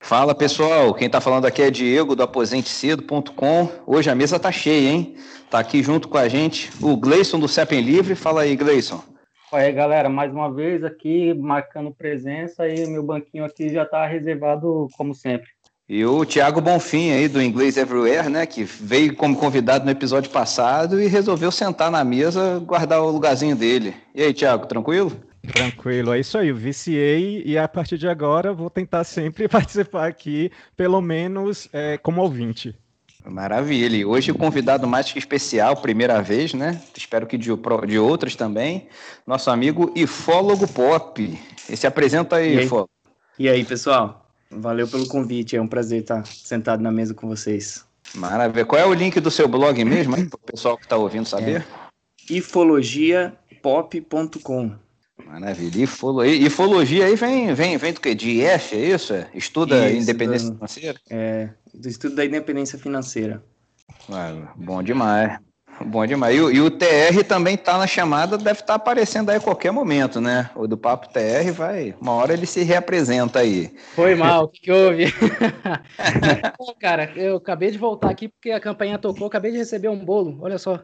Fala pessoal, quem está falando aqui é Diego do aposentecedo.com. Hoje a mesa tá cheia, hein? Tá aqui junto com a gente o Gleison do Sepem Livre. Fala aí, Gleison. Aí, galera, mais uma vez aqui marcando presença e meu banquinho aqui já está reservado como sempre. E o Thiago Bonfim aí do Inglês Everywhere, né, que veio como convidado no episódio passado e resolveu sentar na mesa, guardar o lugarzinho dele. E aí, Thiago, tranquilo? Tranquilo, é isso aí, eu viciei e a partir de agora vou tentar sempre participar aqui, pelo menos é, como ouvinte. Maravilha. E hoje o convidado mais que especial, primeira vez, né? Espero que de, de outras também. Nosso amigo Ifólogo Pop. E se apresenta aí, e Ifólogo. E aí, pessoal? Valeu pelo convite. É um prazer estar sentado na mesa com vocês. Maravilha. Qual é o link do seu blog mesmo, para o pessoal que está ouvindo saber? É ifologiapop.com. Maravilha. Ifologia, ifologia aí vem, vem, vem do quê? De IF, é isso? Estuda isso, independência do, financeira? É, do estudo da independência financeira. bom demais. Bom demais. E, e o TR também está na chamada, deve estar tá aparecendo aí a qualquer momento, né? O do Papo TR vai. Uma hora ele se reapresenta aí. Foi mal, o que, que houve? cara, eu acabei de voltar aqui porque a campanha tocou, acabei de receber um bolo, olha só.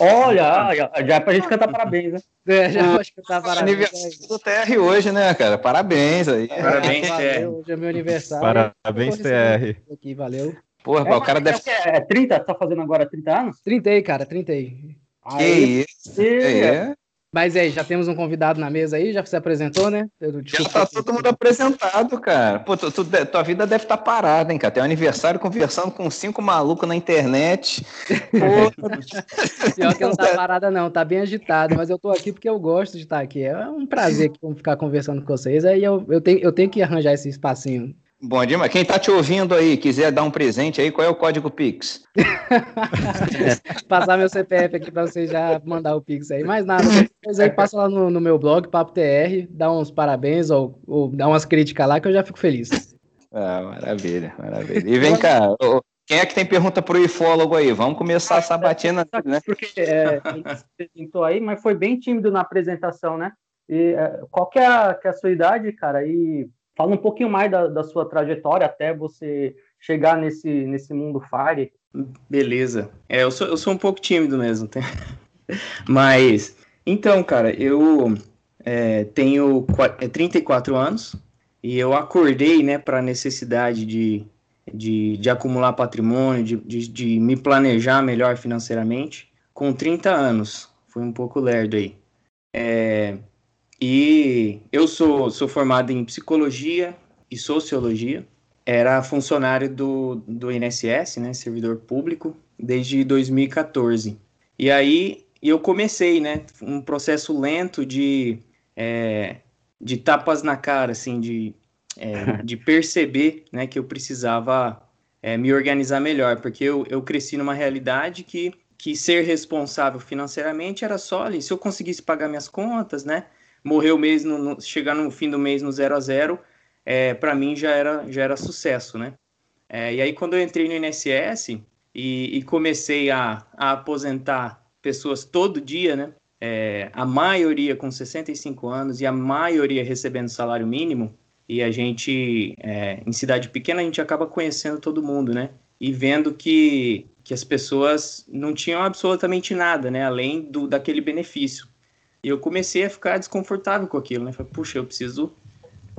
Olha, já, já é pra gente cantar parabéns, né? É, já pode cantar parabéns. Aniversário do TR hoje, né, cara? Parabéns aí. Parabéns, TR. Hoje é meu aniversário. Parabéns, TR. Aqui, valeu. Porra, é, o cara deve. É, é 30? Tá fazendo agora 30 anos? 30 aí, cara, 30 aí. Que isso? É. Mas aí, já temos um convidado na mesa aí, já se apresentou, né? já tá todo mundo apresentado, cara. Pô, tu, tu, tua vida deve estar tá parada, hein, cara? Tem um aniversário conversando com cinco malucos na internet. Pior que não tá parada, não, tá bem agitado, mas eu tô aqui porque eu gosto de estar aqui. É um prazer ficar conversando com vocês. Aí eu, eu, tenho, eu tenho que arranjar esse espacinho Bom dia, mas quem está te ouvindo aí, quiser dar um presente aí, qual é o código Pix? Passar meu CPF aqui para você já mandar o Pix aí. Mais nada, depois aí passa lá no, no, meu blog, Papo TR, dá uns parabéns ou, ou dá umas críticas lá que eu já fico feliz. Ah, maravilha, maravilha. E vem cá, quem é que tem pergunta para o ifólogo aí? Vamos começar a sabatina, né? Porque é, apresentou aí, mas foi bem tímido na apresentação, né? E, é, qual que é, a, que é a sua idade, cara? E Fala um pouquinho mais da, da sua trajetória até você chegar nesse, nesse mundo Fire. Beleza. É, eu sou, eu sou um pouco tímido mesmo. Mas, então, cara, eu é, tenho 34 é, anos e eu acordei, né, para a necessidade de, de, de, acumular patrimônio, de, de, de, me planejar melhor financeiramente com 30 anos. Foi um pouco lerdo aí. É, e eu sou, sou formado em psicologia e sociologia. Era funcionário do, do INSS, né, servidor público, desde 2014. E aí eu comecei, né, um processo lento de, é, de tapas na cara, assim, de, é, de perceber, né, que eu precisava é, me organizar melhor, porque eu, eu cresci numa realidade que, que ser responsável financeiramente era só ali, se eu conseguisse pagar minhas contas, né, morrer o mês, no, no, chegar no fim do mês no 0 a 0 é, para mim já era, já era sucesso, né? É, e aí, quando eu entrei no INSS e, e comecei a, a, aposentar pessoas todo dia, né? É, a maioria com 65 anos e a maioria recebendo salário mínimo, e a gente, é, em cidade pequena, a gente acaba conhecendo todo mundo, né? E vendo que, que as pessoas não tinham absolutamente nada, né? Além do, daquele benefício. E eu comecei a ficar desconfortável com aquilo, né? Falei, puxa, eu preciso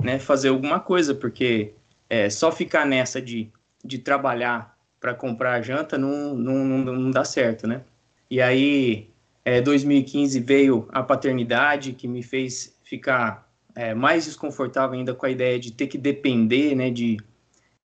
né, fazer alguma coisa, porque é, só ficar nessa de, de trabalhar para comprar a janta não, não, não, não, dá certo, né? E aí, é, 2015 veio a paternidade, que me fez ficar é, mais desconfortável ainda com a ideia de ter que depender, né, de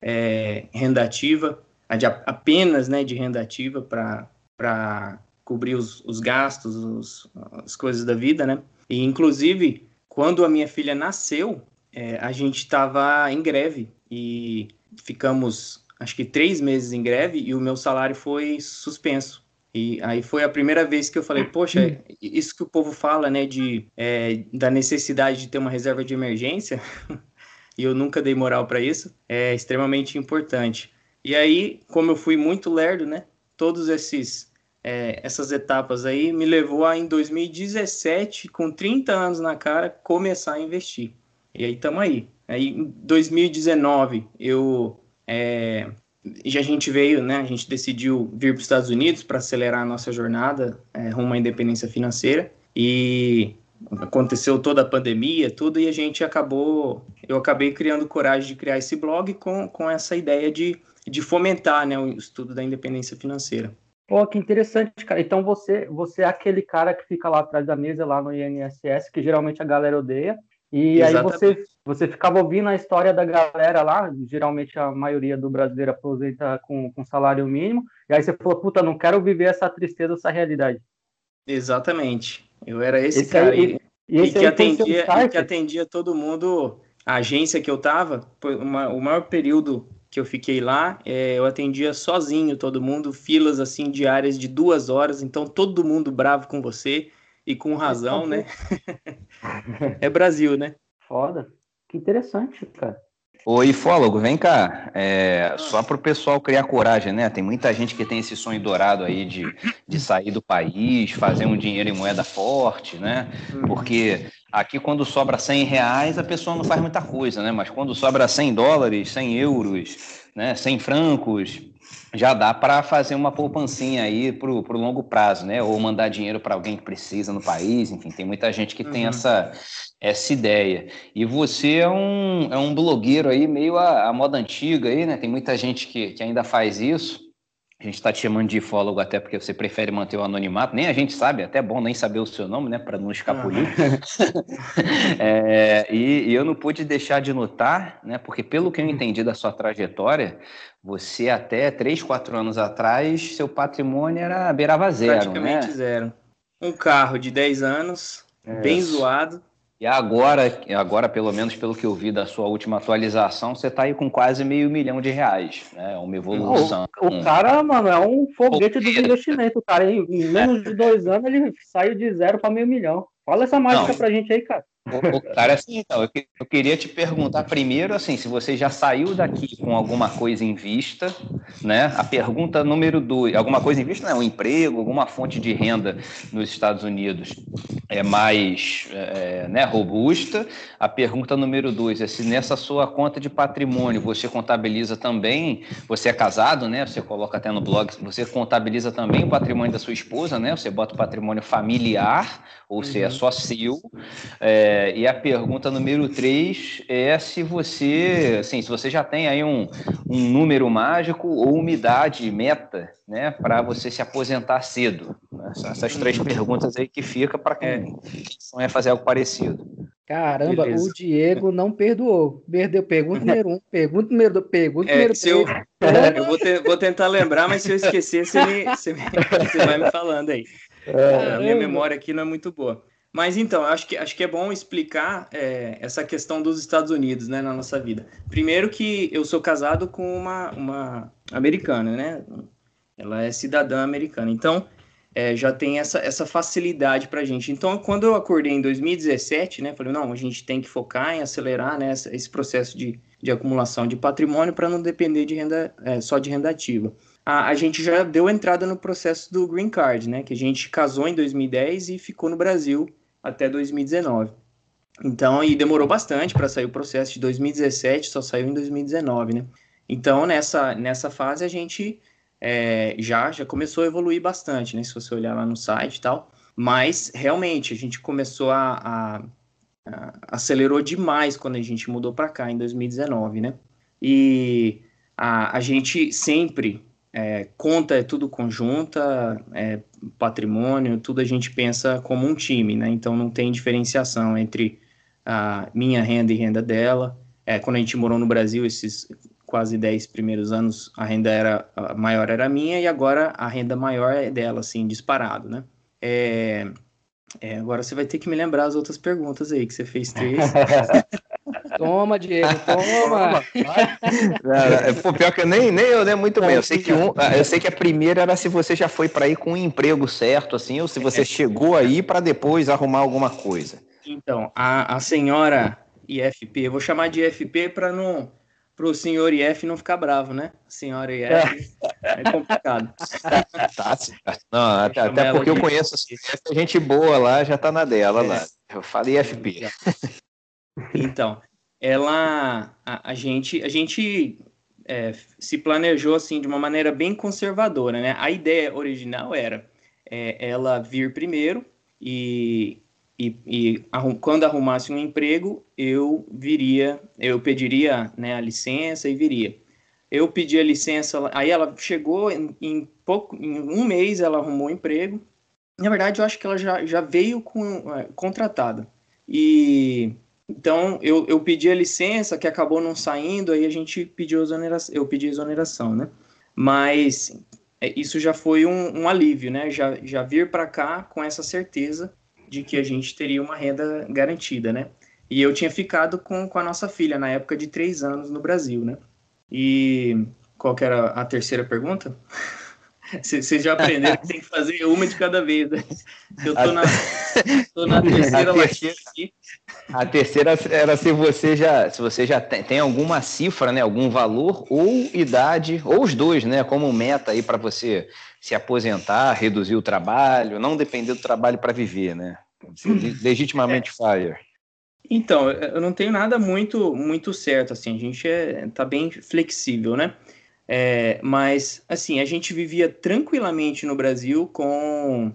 é, renda ativa, de, apenas, né, de renda ativa para cobrir os, os gastos, os, as coisas da vida, né? E, inclusive, quando a minha filha nasceu, é, a gente estava em greve e ficamos, acho que três meses em greve e o meu salário foi suspenso. E aí foi a primeira vez que eu falei, poxa, isso que o povo fala, né, de, é, da necessidade de ter uma reserva de emergência, e eu nunca dei moral para isso, é extremamente importante. E aí, como eu fui muito lerdo, né, todos esses é, essas etapas aí me levou a, em 2017, com 30 anos na cara, começar a investir. E aí estamos aí. Aí, em 2019, eu é, já a gente veio, né? A gente decidiu vir para os Estados Unidos para acelerar a nossa jornada é, rumo à independência financeira e aconteceu toda a pandemia, tudo e a gente acabou, eu acabei criando coragem de criar esse blog com, com essa ideia de, de fomentar, né, o estudo da independência financeira. Pô, que interessante, cara. Então você, você é aquele cara que fica lá atrás da mesa, lá no INSS, que geralmente a galera odeia. E Exatamente. aí você, você ficava ouvindo a história da galera lá, geralmente a maioria do brasileiro aposenta com, com salário mínimo, e aí você falou, puta, não quero viver essa tristeza, essa realidade. Exatamente. Eu era esse, esse cara. Aí, e, e, que atendia, e que atendia todo mundo. A agência que eu tava, uma, o maior período que eu fiquei lá, é, eu atendia sozinho todo mundo, filas assim diárias de duas horas, então todo mundo bravo com você e com razão, né? é Brasil, né? Foda. Que interessante, cara. Oi, fólogo, vem cá. É, só para o pessoal criar coragem, né? Tem muita gente que tem esse sonho dourado aí de, de sair do país, fazer um dinheiro em moeda forte, né? Uhum. Porque aqui quando sobra 100 reais a pessoa não faz muita coisa, né? Mas quando sobra 100 dólares, 100 euros, né? 100 francos, já dá para fazer uma poupancinha aí para o longo prazo, né? Ou mandar dinheiro para alguém que precisa no país, enfim, tem muita gente que uhum. tem essa, essa ideia. E você é um, é um blogueiro aí meio a, a moda antiga aí, né? Tem muita gente que, que ainda faz isso. A gente está te chamando de fólogo até porque você prefere manter o anonimato. Nem a gente sabe, é até bom nem saber o seu nome, né? Para não escapulir. é, e, e, eu não pude deixar de notar, né? Porque pelo que eu entendi da sua trajetória, você até 3, 4 anos atrás, seu patrimônio era beirava zero, Praticamente né? zero. Um carro de 10 anos, é. bem zoado e agora, agora, pelo menos pelo que eu vi da sua última atualização, você está aí com quase meio milhão de reais. Né? É uma evolução. O, o cara, mano, é um foguete do investimento. O cara, em menos de dois anos, ele saiu de zero para meio milhão. Fala essa mágica pra gente aí, cara. O, cara, assim, então, eu, eu, queria te perguntar primeiro, assim, se você já saiu daqui com alguma coisa em vista, né? A pergunta número dois, alguma coisa em vista, né? Um emprego, alguma fonte de renda nos Estados Unidos é mais é, né, robusta. A pergunta número dois é se nessa sua conta de patrimônio você contabiliza também, você é casado, né? Você coloca até no blog, você contabiliza também o patrimônio da sua esposa, né? Você bota o patrimônio familiar, ou uhum. se é só seu. É, é, e a pergunta número 3 é se você, assim, se você já tem aí um, um número mágico ou umidade meta, né, para você se aposentar cedo. Essas três perguntas aí que fica para quem, é. sonha fazer algo parecido. Caramba, Beleza. o Diego não perdoou. Perdeu. Pergunta número um, pergunta número dois, pergunta é, número três. Eu, eu vou, ter, vou, tentar lembrar, mas se eu esquecer, você, me, você, me, você vai me falando aí. É, a minha memória aqui não é muito boa. Mas então, acho que, acho que é bom explicar é, essa questão dos Estados Unidos né, na nossa vida. Primeiro que eu sou casado com uma, uma americana, né? Ela é cidadã americana. Então, é, já tem essa, essa facilidade para a gente. Então, quando eu acordei em 2017, né? Falei, não, a gente tem que focar em acelerar né, esse processo de, de acumulação de patrimônio para não depender de renda, é, só de renda ativa. A, gente já deu entrada no processo do Green Card, né? Que a gente casou em 2010 e ficou no Brasil até 2019. Então, e demorou bastante para sair o processo de 2017, só saiu em 2019, né? Então, nessa, nessa fase, a gente é, já, já começou a evoluir bastante, né? Se você olhar lá no site e tal. Mas, realmente, a gente começou a, a, a acelerou demais quando a gente mudou para cá, em 2019, né? E a, a gente sempre é, conta é tudo conjunta, é, patrimônio, tudo a gente pensa como um time, né? Então não tem diferenciação entre a minha renda e renda dela. É, quando a gente morou no Brasil, esses quase 10 primeiros anos, a renda era a maior era minha e agora a renda maior é dela, assim, disparado, né? É, é, agora você vai ter que me lembrar as outras perguntas aí, que você fez três. toma, Diego, toma. é, pô, pior que eu nem, nem eu, né? Muito bem. Eu sei, que um, eu sei que a primeira era se você já foi para aí com um emprego certo, assim, ou se você chegou aí para depois arrumar alguma coisa. Então, a, a senhora IFP, eu vou chamar de IFP para não para o senhor IF não ficar bravo, né? Senhora IF é, é complicado. Tá, não, até, até porque eu conheço a gente boa lá, já tá na dela é. lá. Eu falei IFP. Então, ela, a, a gente, a gente é, se planejou assim de uma maneira bem conservadora, né? A ideia original era é, ela vir primeiro e, e, e arrum, quando arrumasse um emprego eu viria, eu pediria né, a licença e viria. Eu pedi a licença, aí ela chegou em, em pouco, em um mês ela arrumou um emprego. Na verdade, eu acho que ela já, já veio com, é, contratada. E então, eu, eu pedi a licença, que acabou não saindo, aí a gente pediu exoneração, eu pedi exoneração, né? Mas é, isso já foi um, um alívio, né? Já, já vir para cá com essa certeza de que a gente teria uma renda garantida, né? E eu tinha ficado com, com a nossa filha na época de três anos no Brasil, né? E qual que era a terceira pergunta? Vocês já aprenderam que tem que fazer uma de cada vez. Né? Eu tô na, tô na terceira, a terceira, a terceira era se você já, se você já tem, tem, alguma cifra, né, algum valor ou idade, ou os dois, né, como meta aí para você se aposentar, reduzir o trabalho, não depender do trabalho para viver, né? Legitimamente é. fire. Então, eu não tenho nada muito muito certo assim, a gente é, tá bem flexível, né? É, mas, assim, a gente vivia tranquilamente no Brasil com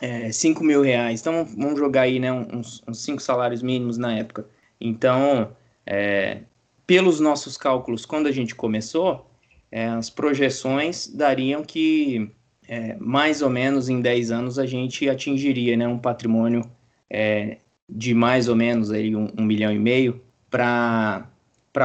é, 5 mil reais. Então, vamos jogar aí, né, uns, uns cinco salários mínimos na época. Então, é, pelos nossos cálculos, quando a gente começou, é, as projeções dariam que é, mais ou menos em 10 anos a gente atingiria né, um patrimônio é, de mais ou menos aí um, um milhão e meio para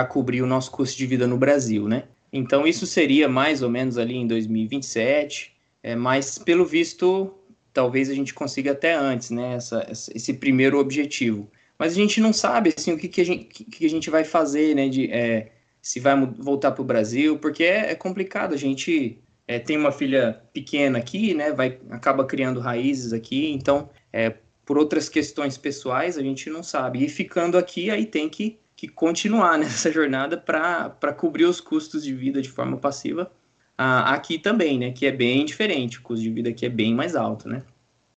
cobrir o nosso custo de vida no Brasil, né? Então, isso seria mais ou menos ali em 2027, é, mas pelo visto, talvez a gente consiga até antes, né? Essa, esse primeiro objetivo. Mas a gente não sabe assim, o que, que, a, gente, que, a gente vai fazer, né? De, é, se vai voltar para o Brasil, porque é, é, complicado. A gente é, tem uma filha pequena aqui, né? Vai, acaba criando raízes aqui, então, é, por outras questões pessoais, a gente não sabe. E ficando aqui, aí tem que que continuar nessa jornada para cobrir os custos de vida de forma passiva ah, aqui também, né? Que é bem diferente, o custo de vida aqui é bem mais alto, né?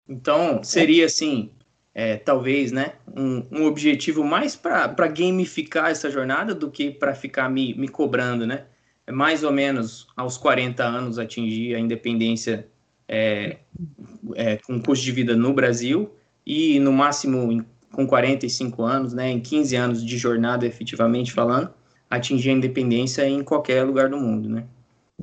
Então, seria assim, é, talvez, né, um, um objetivo mais para gamificar essa jornada do que para ficar me, me cobrando, né? É mais ou menos aos 40 anos atingir a independência é, é, com custo de vida no Brasil e no máximo com 45 anos, né, em 15 anos de jornada efetivamente falando, atingir a independência em qualquer lugar do mundo, né?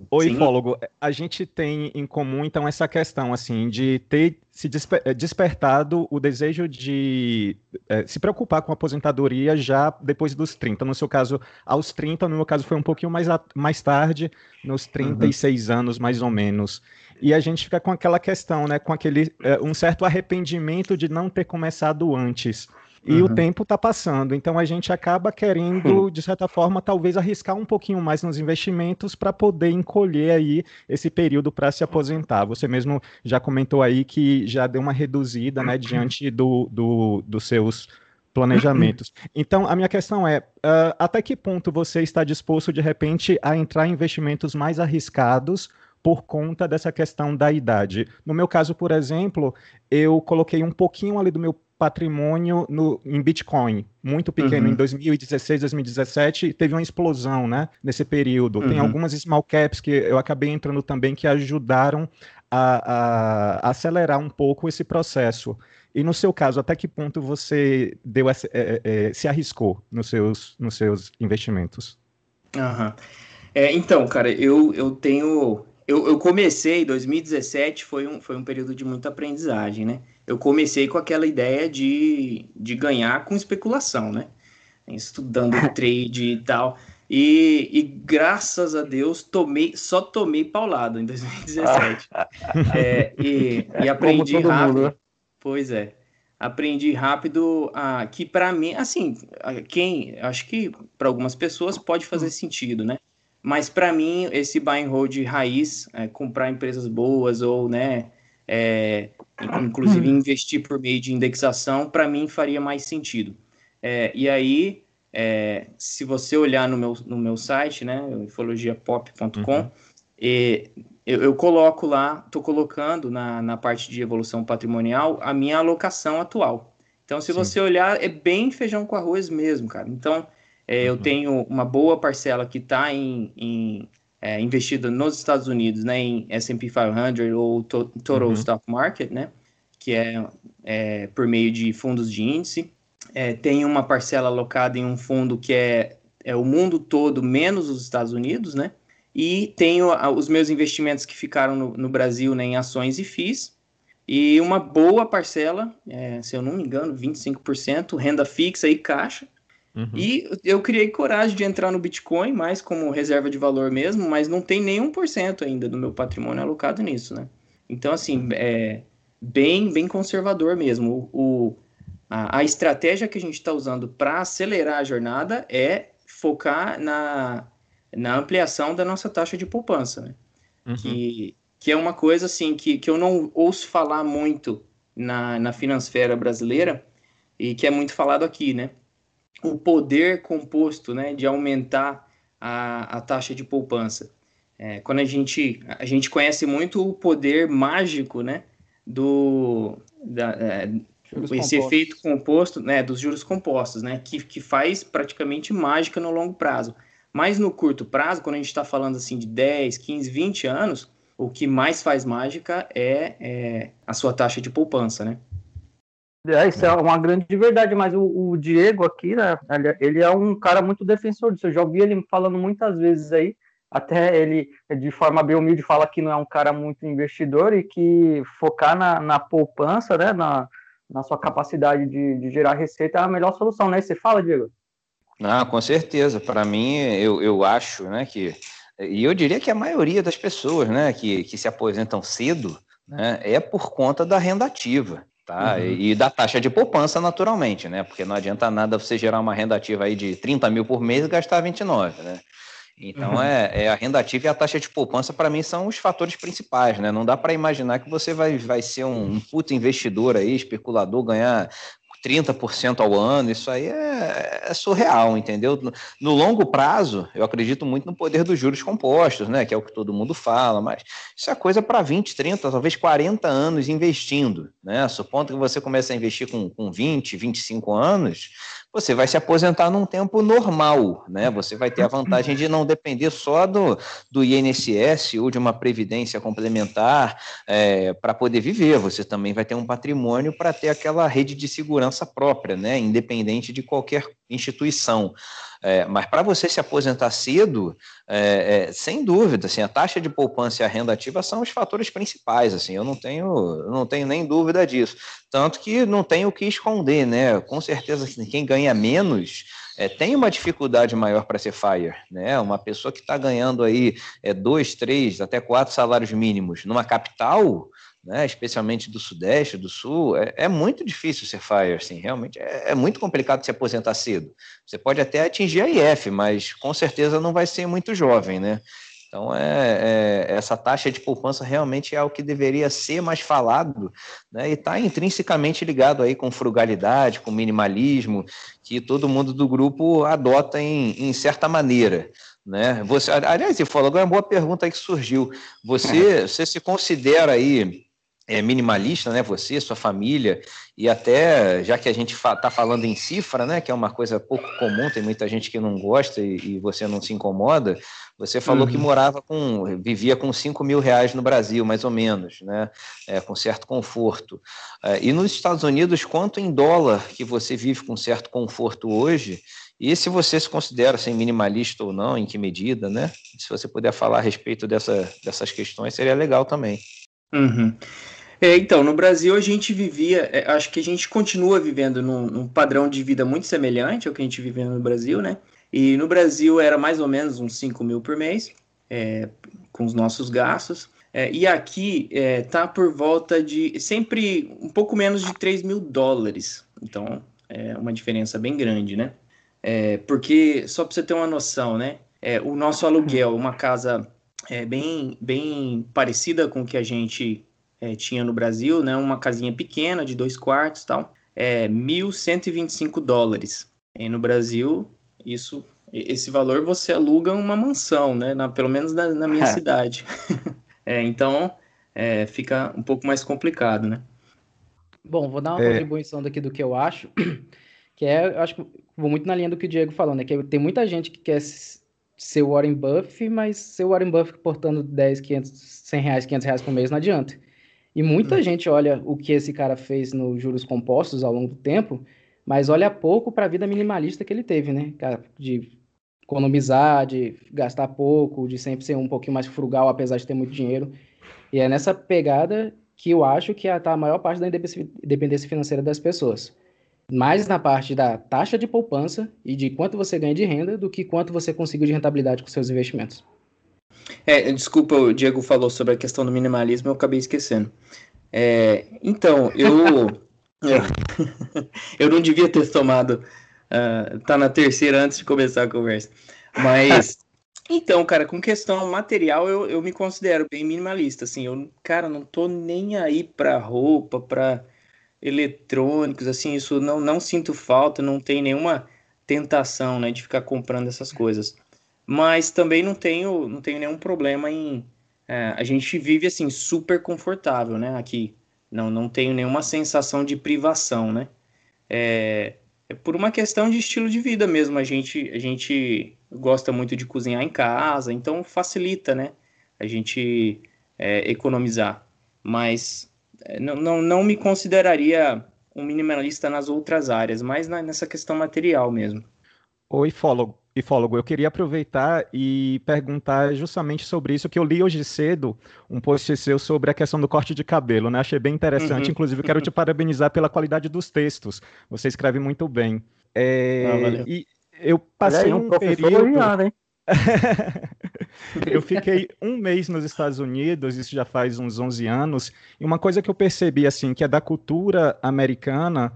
Oi, Fólogo, a gente tem em comum, então, essa questão, assim, de ter se desper eh, despertado o desejo de é, se preocupar com a aposentadoria já depois dos 30. No seu caso, aos 30, no meu caso foi um pouquinho mais, mais tarde, nos 36 uhum. anos, mais ou menos. E a gente fica com aquela questão, né, com aquele é, um certo arrependimento de não ter começado antes. E uhum. o tempo está passando, então a gente acaba querendo, uhum. de certa forma, talvez arriscar um pouquinho mais nos investimentos para poder encolher aí esse período para se aposentar. Você mesmo já comentou aí que já deu uma reduzida, né, diante do, do, dos seus planejamentos. Então, a minha questão é, uh, até que ponto você está disposto, de repente, a entrar em investimentos mais arriscados por conta dessa questão da idade. No meu caso, por exemplo, eu coloquei um pouquinho ali do meu patrimônio no, em Bitcoin, muito pequeno, uhum. em 2016, 2017, teve uma explosão, né, nesse período. Uhum. Tem algumas small caps que eu acabei entrando também que ajudaram a, a, acelerar um pouco esse processo. E no seu caso, até que ponto você deu essa, é, é, se arriscou nos seus, nos seus investimentos? Uhum. É, então, cara, eu, eu tenho eu, eu comecei, 2017 foi um, foi um período de muita aprendizagem, né? Eu comecei com aquela ideia de, de ganhar com especulação, né? Estudando trade e tal. E, e, graças a Deus tomei, só tomei paulado em 2017. é, e, e aprendi rápido. Mundo, né? Pois é. Aprendi rápido a, que para mim, assim, quem acho que para algumas pessoas pode fazer sentido, né? Mas para mim, esse buy and hold raiz, é, comprar empresas boas ou, né, é, inclusive investir por meio de indexação, para mim faria mais sentido. É, e aí, é, se você olhar no meu, no meu site, né, ufologiapop.com, uhum. eu, eu, coloco lá, estou colocando na, na parte de evolução patrimonial a minha alocação atual. Então, se Sim. você olhar, é bem feijão com arroz mesmo, cara. Então, É, eu uhum. tenho uma boa parcela que está em, em é, investida nos Estados Unidos, né, em S&P 500 ou to Total uhum. Stock Market, né, que é, é, por meio de fundos de índice. É, tem uma parcela alocada em um fundo que é, é o mundo todo menos os Estados Unidos, né, e tenho os meus investimentos que ficaram no, no Brasil né, em ações e FIIs, e uma boa parcela, é, se eu não me engano, 25%, renda fixa e caixa. Uhum. E eu criei coragem de entrar no Bitcoin, mais como reserva de valor mesmo, mas não tem nem 1% ainda do meu patrimônio alocado nisso, né? Então, assim, é bem, bem conservador mesmo. O, a, a estratégia que a gente está usando para acelerar a jornada é focar na, na ampliação da nossa taxa de poupança, né? Uhum. Que, que é uma coisa assim que, que eu não ouço falar muito na, na finansfera brasileira e que é muito falado aqui, né? O poder composto, né, de aumentar a, a taxa de poupança. É, quando a gente a gente conhece muito o poder mágico, né, do da, é, esse compostos. efeito composto, né, dos juros compostos, né, que, que faz praticamente mágica no longo prazo. Mas no curto prazo, quando a gente está falando assim de 10, 15, 20 anos, o que mais faz mágica é, é a sua taxa de poupança, né? É, isso é uma grande verdade, mas o, o, Diego aqui, né, ele é um cara muito defensor disso. Eu já ouvi ele falando muitas vezes aí, até ele, de forma bem humilde, fala que não é um cara muito investidor e que focar na, na poupança, né, na, na sua capacidade de, de gerar receita é a melhor solução, né? Você fala, Diego? Não, com certeza. Para mim, eu, eu acho né, que. E eu diria que a maioria das pessoas né, que, que se aposentam cedo né, é por conta da renda ativa. Tá? Uhum. E, da taxa de poupança, naturalmente, né? Porque não adianta nada você gerar uma renda ativa aí de 30 mil por mês e gastar 29, né? Então, uhum. é, é, a renda ativa e a taxa de poupança, para mim, são os fatores principais, né? Não dá para imaginar que você vai, vai ser um, um puto investidor aí, especulador, ganhar 30% ao ano, isso aí é, é, surreal, entendeu? No, no, longo prazo, eu acredito muito no poder dos juros compostos, né? Que é o que todo mundo fala, mas isso é coisa para 20, 30, talvez 40 anos investindo, né? Supondo que você comece a investir com, com 20, 25 anos, você vai se aposentar num tempo normal, né? Você vai ter a vantagem de não depender só do, do INSS ou de uma previdência complementar é, para poder viver. Você também vai ter um patrimônio para ter aquela rede de segurança própria, né? Independente de qualquer instituição. É, mas para você se aposentar cedo, é, é, sem dúvida, assim, a taxa de poupança e a renda ativa são os fatores principais. Assim, eu não tenho, não tenho nem dúvida disso. Tanto que não tenho o que esconder, né? Com certeza, assim, quem ganha menos é, tem uma dificuldade maior para ser fire, né? Uma pessoa que está ganhando aí é, dois, três, até quatro salários mínimos numa capital, né, especialmente do Sudeste, do Sul, é, é muito difícil ser fire, assim, realmente é, é, muito complicado se aposentar cedo. Você pode até atingir a IF, mas com certeza não vai ser muito jovem, né? Então, é, é, essa taxa de poupança realmente é o que deveria ser mais falado, né? E está intrinsecamente ligado aí com frugalidade, com minimalismo, que todo mundo do grupo adota em, em certa maneira. Né? Você, aliás, você falou agora é uma boa pergunta aí que surgiu. Você, você se considera aí é, minimalista, né? Você, sua família, e até já que a gente está falando em cifra, né? Que é uma coisa pouco comum, tem muita gente que não gosta e, e você não se incomoda. Você falou uhum. que morava com, vivia com 5 mil reais no Brasil, mais ou menos, né? É, com certo conforto. É, e nos Estados Unidos, quanto em dólar que você vive com certo conforto hoje? E se você se considera assim, minimalista ou não, em que medida, né? Se você puder falar a respeito dessa, dessas questões, seria legal também. Uhum. É, então, no Brasil a gente vivia, é, acho que a gente continua vivendo num, num, padrão de vida muito semelhante ao que a gente vivia no Brasil, né? E no Brasil era mais ou menos uns 5 mil por mês, é, com os nossos gastos. É, e aqui é, tá por volta de sempre um pouco menos de 3 mil dólares. Então, é uma diferença bem grande, né? É, porque, só para você ter uma noção, né? O nosso aluguel, uma casa é, bem, bem parecida com o que a gente é, tinha no Brasil, né? Uma casinha pequena de dois quartos tal, é 1.125 dólares. E no Brasil, isso, esse valor você aluga uma mansão, né? Na, pelo menos na, na minha cidade. é, então, é, fica um pouco mais complicado, né? Bom, vou dar uma é. contribuição daqui do que eu acho. que é, eu acho que vou muito na linha do que o Diego falou, né? Que tem muita gente que quer ser o Warren Buffett, mas ser o Warren Buffett portando 10, 500, 100 reais, 500 reais por mês não adianta. E muita uhum. gente olha o que esse cara fez nos juros compostos ao longo do tempo, mas olha pouco para a vida minimalista que ele teve, né? De economizar, de gastar pouco, de sempre ser um pouquinho mais frugal, apesar de ter muito dinheiro. E é nessa pegada que eu acho que está a maior parte da independência financeira das pessoas. Mais na parte da taxa de poupança e de quanto você ganha de renda do que quanto você conseguiu de rentabilidade com seus investimentos. É, desculpa, o Diego falou sobre a questão do minimalismo, eu acabei esquecendo. É, então, eu, eu, eu não devia ter tomado, uh, tá na terceira antes de começar a conversa, mas, então, cara, com questão material, eu, eu me considero bem minimalista, assim, eu, cara, não tô nem aí pra roupa, pra eletrônicos, assim, isso não, não sinto falta, não tem nenhuma tentação, né, de ficar comprando essas coisas mas também não tenho, não tenho nenhum problema em. É, a gente vive assim super confortável, né? Aqui não, não tenho nenhuma sensação de privação, né? É, é por uma questão de estilo de vida mesmo. A gente, a gente gosta muito de cozinhar em casa, então facilita, né? A gente é, economizar. Mas é, não, não, não me consideraria um minimalista nas outras áreas, mas na, nessa questão material mesmo. Oi, follow Ifólogo, eu queria aproveitar e perguntar justamente sobre isso, que eu li hoje cedo um post seu sobre a questão do corte de cabelo, né? Achei bem interessante, uhum. inclusive quero te parabenizar pela qualidade dos textos. Você escreve muito bem. É, ah, e eu passei aí, um, um período... hein? eu fiquei um mês nos Estados Unidos, isso já faz uns 11 anos, e uma coisa que eu percebi, assim, que é da cultura americana,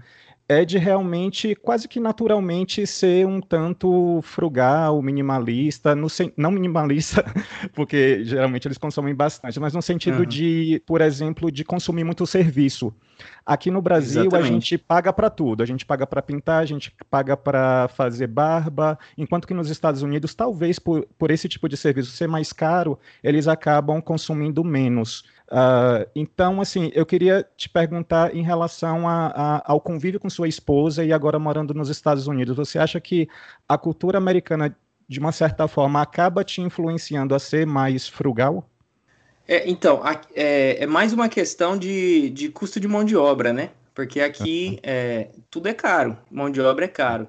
é de realmente, quase que naturalmente, ser um tanto frugal, minimalista, no, não minimalista, porque geralmente eles consomem bastante, mas no sentido uhum. de, por exemplo, de consumir muito serviço. Aqui no Brasil, Exatamente. a gente paga para tudo. A gente paga para pintar, a gente paga para fazer barba, enquanto que nos Estados Unidos, talvez por, por esse tipo de serviço ser mais caro, eles acabam consumindo menos. Uh, então, assim, eu queria te perguntar em relação a, a, ao convívio com sua esposa e agora morando nos Estados Unidos. Você acha que a cultura americana, de uma certa forma, acaba te influenciando a ser mais frugal? É, então, é, é, mais uma questão de, de custo de mão de obra, né? Porque aqui é, tudo é caro, mão de obra é caro.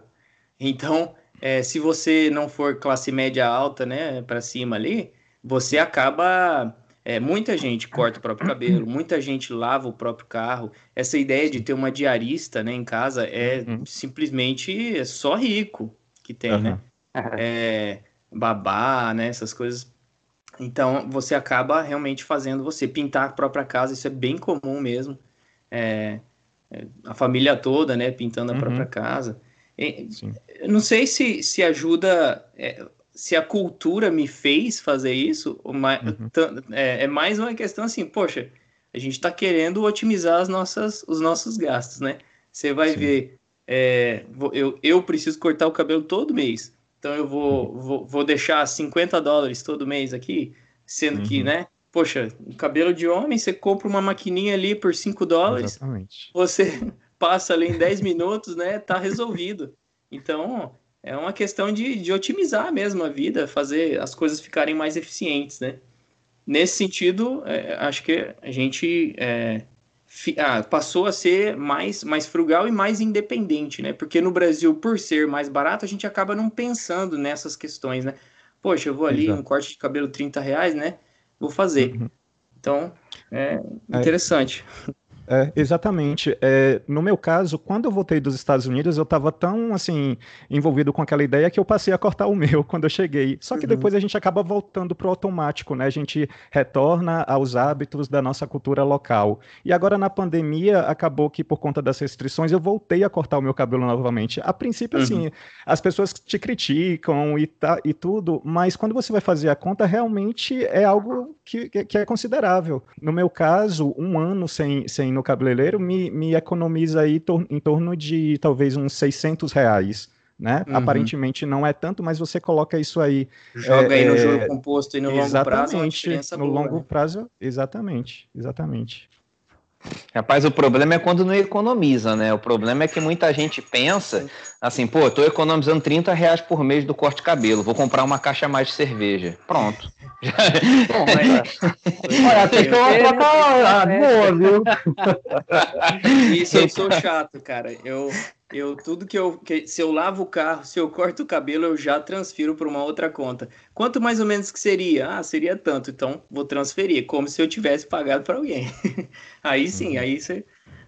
Então, é, se você não for classe média alta, né, para cima ali, você acaba é, muita gente corta o próprio cabelo, muita gente lava o próprio carro. Essa ideia de ter uma diarista né, em casa é uhum. simplesmente só rico que tem, uhum. né? É, babá, né? Essas coisas. Então você acaba realmente fazendo você pintar a própria casa, isso é bem comum mesmo. É, é a família toda, né, pintando a uhum. própria casa. E, não sei se, se ajuda. É, se a cultura me fez fazer isso, uhum. é, é, mais uma questão assim, poxa, a gente está querendo otimizar as nossas, os nossos gastos, né? Você vai Sim. ver, é, eu, eu preciso cortar o cabelo todo mês, então eu vou, uhum. vou, vou deixar 50 dólares todo mês aqui, sendo uhum. que, né? Poxa, o cabelo de homem, você compra uma maquininha ali por 5 dólares, Exatamente. você passa ali em 10 minutos, né? Tá resolvido. Então, é uma questão de, de otimizar mesmo a vida, fazer as coisas ficarem mais eficientes, né? Nesse sentido, é, acho que a gente é, fi, ah, passou a ser mais, mais frugal e mais independente, né? Porque no Brasil, por ser mais barato, a gente acaba não pensando nessas questões, né? Poxa, eu vou ali, Exato. um corte de cabelo 30 reais, né? Vou fazer. Uhum. Então, é, é interessante. É. É, exatamente. É, no meu caso, quando eu voltei dos Estados Unidos, eu estava tão assim envolvido com aquela ideia que eu passei a cortar o meu quando eu cheguei. Só que uhum. depois a gente acaba voltando para o automático, né? A gente retorna aos hábitos da nossa cultura local. E agora na pandemia acabou que por conta das restrições eu voltei a cortar o meu cabelo novamente. A princípio, assim, uhum. assim, as pessoas te criticam e, tá, e tudo, mas quando você vai fazer a conta, realmente é algo que, que é considerável. No meu caso, um ano sem, sem no cabeleireiro me, me economiza aí tor em torno de talvez uns 600 reais. Né? Uhum. Aparentemente não é tanto, mas você coloca isso aí. Joga é, aí no é, juro composto e no longo prazo. É no boa, longo né? prazo, exatamente, exatamente. Rapaz, o problema é quando não economiza, né? O problema é que muita gente pensa assim, pô, tô economizando 30 reais por mês do corte de cabelo, vou comprar uma caixa mais de cerveja. Pronto. Bom, mas... Olha, até que uma troca boa, viu? Isso eu sou chato, cara. Eu, eu tudo que eu. Que, se eu lavo o carro, se eu corto o cabelo, eu já transfiro para uma outra conta. Quanto mais ou menos que seria? Ah, seria tanto. Então vou transferir, como se eu tivesse pagado para alguém. aí sim, uhum. aí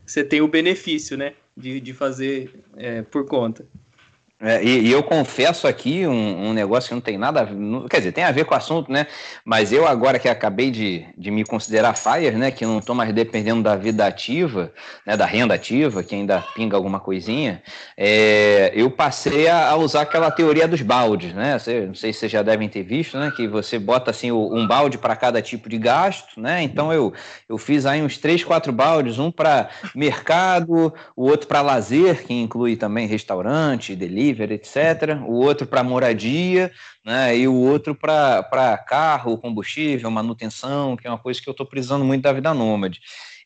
você tem o benefício, né? De, de fazer é, por conta. É, e, e, eu confesso aqui um, um, negócio que não tem nada, quer dizer, tem a ver com o assunto, né? Mas eu agora que acabei de, de me considerar fire, né? Que não estou mais dependendo da vida ativa, né? Da renda ativa, que ainda pinga alguma coisinha. É, eu passei a, a, usar aquela teoria dos baldes, né? Você, não sei se vocês já devem ter visto, né? Que você bota assim um balde para cada tipo de gasto, né? Então eu, eu fiz aí uns três, quatro baldes, um para mercado, o outro para lazer, que inclui também restaurante, delivery delivery, etc. O outro para moradia, né? E o outro para carro, combustível, manutenção, que é uma coisa que eu estou precisando muito da vida nômade.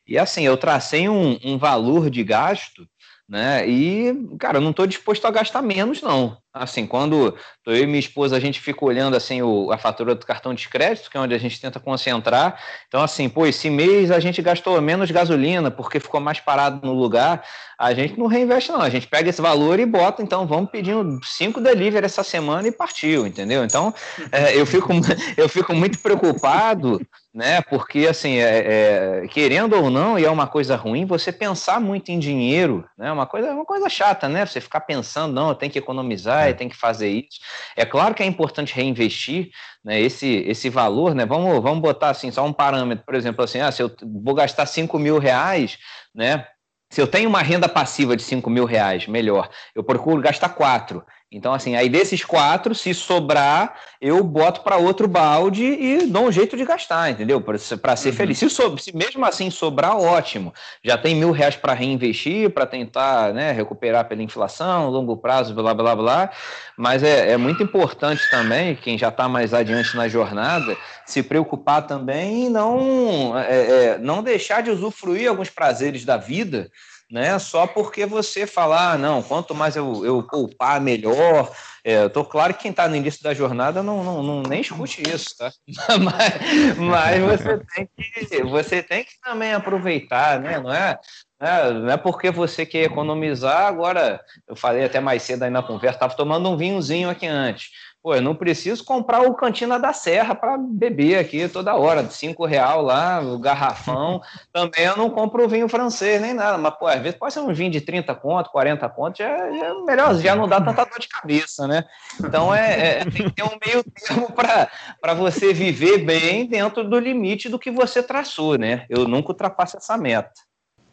E assim, eu tracei um, um valor de gasto né? E, cara, eu não estou disposto a gastar menos, não. Assim, quando eu e minha esposa, a gente fica olhando, assim, o, a fatura do cartão de crédito, que é onde a gente tenta concentrar. Então, assim, pô, esse mês a gente gastou menos gasolina porque ficou mais parado no lugar. A gente não reinveste, não. A gente pega esse valor e bota, então, vamos pedindo cinco delivery essa semana e partiu, entendeu? Então, é, eu, fico, eu fico muito preocupado né? Porque assim, é, é, querendo ou não, e é uma coisa ruim, você pensar muito em dinheiro, né? Uma coisa, uma coisa chata, né? Você ficar pensando, não, eu tenho que economizar, eu tenho que fazer isso. É claro que é importante reinvestir, né? Esse, esse valor, né? Vamos, vamos botar assim só um parâmetro, por exemplo, assim, ah, se eu vou gastar 5 mil reais, né? Se eu tenho uma renda passiva de 5 mil reais, melhor, eu procuro gastar 4. Então, assim, aí desses quatro, se sobrar, eu boto para outro balde e dou um jeito de gastar, entendeu? Para ser uhum. feliz. Se, so, se, mesmo assim sobrar, ótimo. Já tem mil reais para reinvestir, para tentar né, recuperar pela inflação, longo prazo, blá, blá, blá. Mas é, é muito importante também, quem já está mais adiante na jornada, se preocupar também e não, é, é, não deixar de usufruir alguns prazeres da vida né? Só porque você falar, ah, não, quanto mais eu, eu poupar, melhor. É, tô claro que quem está no início da jornada não, não, não nem escute isso, tá? mas, mas você tem que você tem que também aproveitar, né? Não é, é, não é porque você quer economizar, agora, eu falei até mais cedo aí na conversa, estava tomando um vinhozinho aqui antes. Pô, eu não preciso comprar o Cantina da Serra para beber aqui toda hora, de cinco real lá, o garrafão. Também eu não compro o vinho francês nem nada, mas pô, às vezes pode ser um vinho de 30 conto, 40 conto, já, já é melhor, já não dá tanta dor de cabeça, né? Então é, é tem que ter um meio termo para você viver bem dentro do limite do que você traçou, né? Eu nunca ultrapasso essa meta.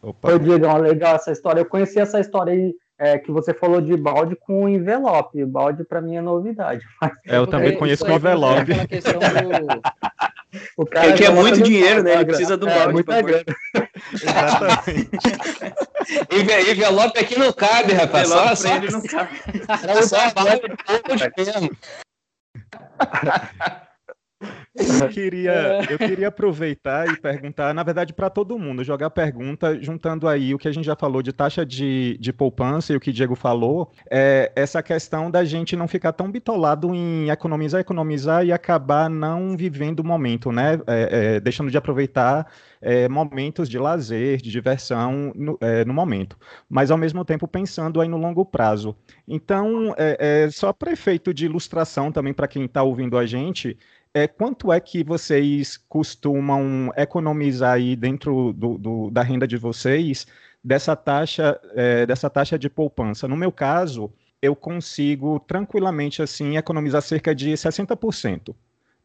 Opa. Ô, Diego, legal essa história. Eu conheci essa história aí é, que você falou de balde com envelope. Balde para mim é novidade. Mas... É, eu também é, conheço com envelope. É do... o cara Ele quer muito dinheiro, né? Ele precisa do é, balde. Muita grana. Exatamente. envelope aqui não cabe, rapaz. Envelope só, só, ele não cabe. É só balde mesmo. Eu queria, eu queria aproveitar e perguntar, na verdade, para todo mundo, jogar pergunta, juntando aí o que a gente já falou de taxa de, de poupança e o que Diego falou, é essa questão da gente não ficar tão bitolado em economizar, economizar e acabar não vivendo o momento, né? É, é, deixando de aproveitar é, momentos de lazer, de diversão no, é, no, momento, mas ao mesmo tempo pensando aí no longo prazo. Então, é, é só para efeito de ilustração também para quem está ouvindo a gente, é, quanto é que vocês costumam economizar aí dentro do, do, da renda de vocês dessa taxa, é, dessa taxa de poupança? No meu caso, eu consigo tranquilamente assim economizar cerca de 60%.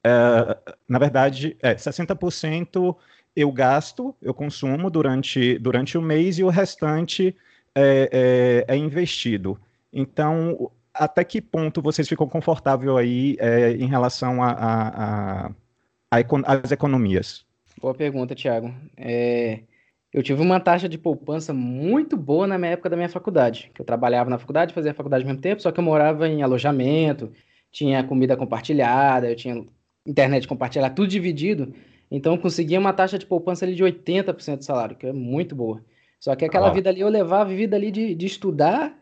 É, na verdade, é, 60% eu gasto, eu consumo durante, durante o mês e o restante é, é, é investido. Então, até que ponto vocês ficam confortáveis aí é, em relação às a, a, a, economias? Boa pergunta, Thiago. É, eu tive uma taxa de poupança muito boa na minha época da minha faculdade, que eu trabalhava na faculdade, fazia a faculdade ao mesmo tempo, só que eu morava em alojamento, tinha comida compartilhada, eu tinha internet compartilhada, tudo dividido. Então eu conseguia uma taxa de poupança ali de 80% do salário, que é muito boa. Só que aquela Ah. vida ali eu levava a vida ali de, de estudar,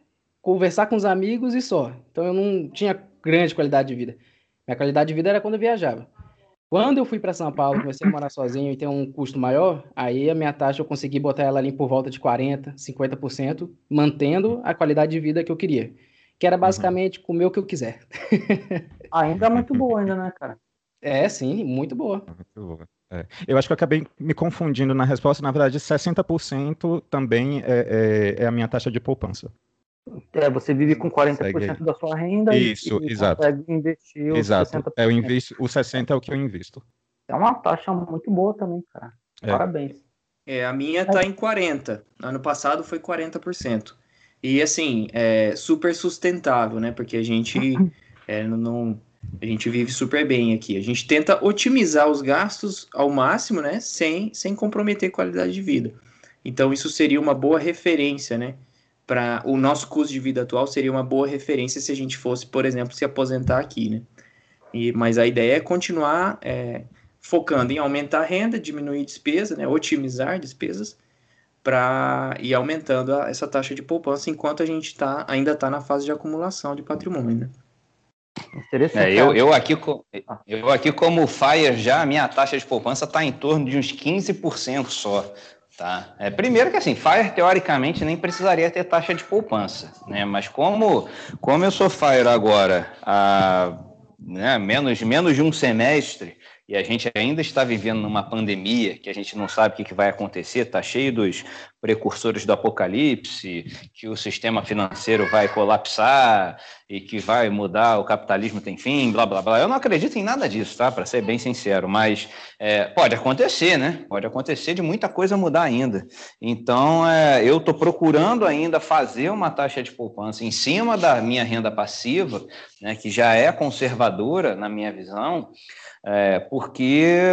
conversar com os amigos e só. Então eu não tinha grande qualidade de vida. Minha qualidade de vida era quando eu viajava. Quando eu fui para São Paulo, comecei a morar sozinho e ter um custo maior, aí a minha taxa eu consegui botar ela ali por volta de 40%, 50%, mantendo a qualidade de vida que eu queria. Que era basicamente comer o que eu quiser. Ainda é muito boa, ainda, né, cara? É, sim, muito boa. Muito boa. É. Eu acho que eu acabei me confundindo na resposta. Na verdade, 60% também é, é- é a minha taxa de poupança. É, você vive com 40% Segue da sua renda e- Isso, e, exato. consegue investir os Exato. 60%. É, eu invisto, o 60% é o que eu invisto. É uma taxa muito boa também, cara. É. Parabéns. É, a minha tá em 40. Ano passado foi 40%. E assim, é super sustentável, né? Porque a gente é, não- não, a gente vive super bem aqui. A gente tenta otimizar os gastos ao máximo, né? Sem, sem comprometer qualidade de vida. Então isso seria uma boa referência, né? Para o nosso custo de vida atual seria uma boa referência se a gente fosse, por exemplo, se aposentar aqui, né? E, mas a ideia é continuar é, focando em aumentar a renda, diminuir despesa, né, otimizar despesas, para ir aumentando a- essa taxa de poupança enquanto a gente tá, ainda está na fase de acumulação de patrimônio. Né? Interessante. É, eu, eu, aqui, eu aqui como Fire já, a minha taxa de poupança está em torno de uns 15% só. Tá? É, primeiro que assim, Fire teoricamente nem precisaria ter taxa de poupança, né? Mas como, como eu sou Fire agora há né, menos, menos de um semestre e a gente ainda está vivendo numa pandemia que a gente não sabe o que, vai acontecer, está cheio dos precursores do apocalipse, que o sistema financeiro vai colapsar e que vai mudar, o capitalismo tem fim, blá blá blá. Eu não acredito em nada disso, tá? Para ser bem sincero, mas é, pode acontecer, né? Pode acontecer de muita coisa mudar ainda. Então, é, eu estou procurando ainda fazer uma taxa de poupança em cima da minha renda passiva, né, que já é conservadora na minha visão. É, porque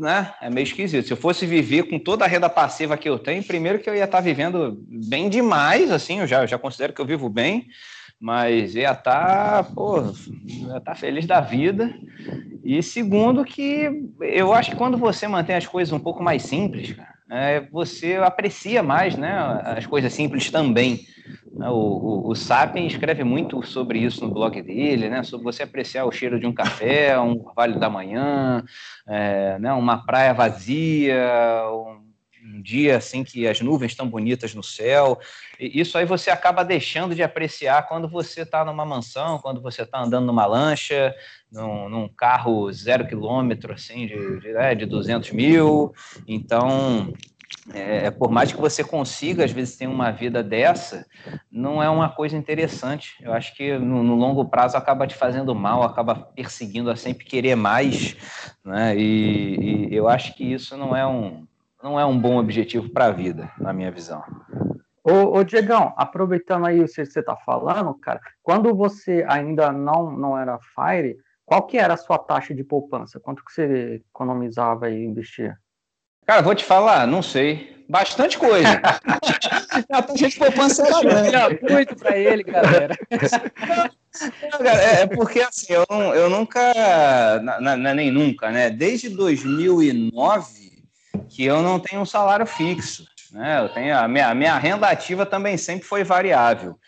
né, é meio esquisito. Se eu fosse viver com toda a renda passiva que eu tenho, primeiro que eu ia estar vivendo bem demais, assim, eu já, eu já considero que eu vivo bem, mas ia estar, pô, ia estar feliz da vida. E segundo que eu acho que quando você mantém as coisas um pouco mais simples, cara, é, você aprecia mais né, as coisas simples também. O, o, o Sapien escreve muito sobre isso no blog dele, né, sobre você apreciar o cheiro de um café, um vale da manhã, é, né, uma praia vazia, um, um dia assim que as nuvens estão bonitas no céu. E isso aí você acaba deixando de apreciar quando você está numa mansão, quando você está andando numa lancha, num, num, carro zero quilômetro, assim, de, de, é, de 200 mil. Então, é, por mais que você consiga, às vezes, ter uma vida dessa, não é uma coisa interessante. Eu acho que no, no longo prazo acaba te fazendo mal, acaba perseguindo a sempre querer mais, né? E, e eu acho que isso não é um, não é um bom objetivo para a vida, na minha visão. Ô, ô Diegão, aproveitando aí o que você está falando, cara, quando você ainda não, não era Fire, qual que era a sua taxa de poupança? Quanto que você economizava e investia? Cara, vou te falar, não sei. Bastante coisa. a taxa de poupança era grande. muito para ele, galera. Não, cara, é, porque assim, eu, eu nunca, na, na, nem nunca, né? Desde 2009 que eu não tenho um salário fixo, né? Eu tenho a minha, a minha renda ativa também sempre foi variável.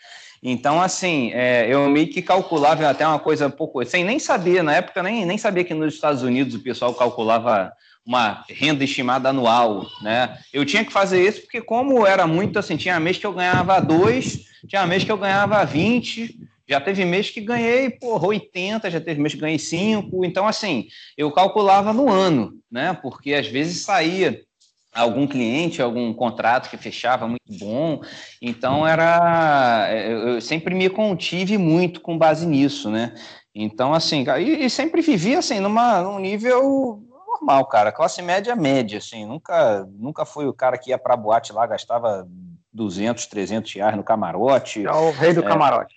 Então, assim, é, eu meio que calculava até uma coisa um pouco, sem nem saber, na época nem, nem sabia que nos Estados Unidos o pessoal calculava uma renda estimada anual, né? Eu tinha que fazer isso porque como era muito assim, tinha mês que eu ganhava dois, tinha mês que eu ganhava 20, já teve mês que ganhei, porra, 80, já teve mês que ganhei 5, então assim, eu calculava no ano, né? Porque às vezes saía algum cliente, algum contrato que fechava muito bom. Então era, eu sempre me contive muito com base nisso, né? Então assim, e, sempre vivi assim numa num nível normal, cara, classe média média, assim, nunca nunca fui o cara que ia para boate lá gastava 200, 300 reais no camarote. É o rei do é, camarote.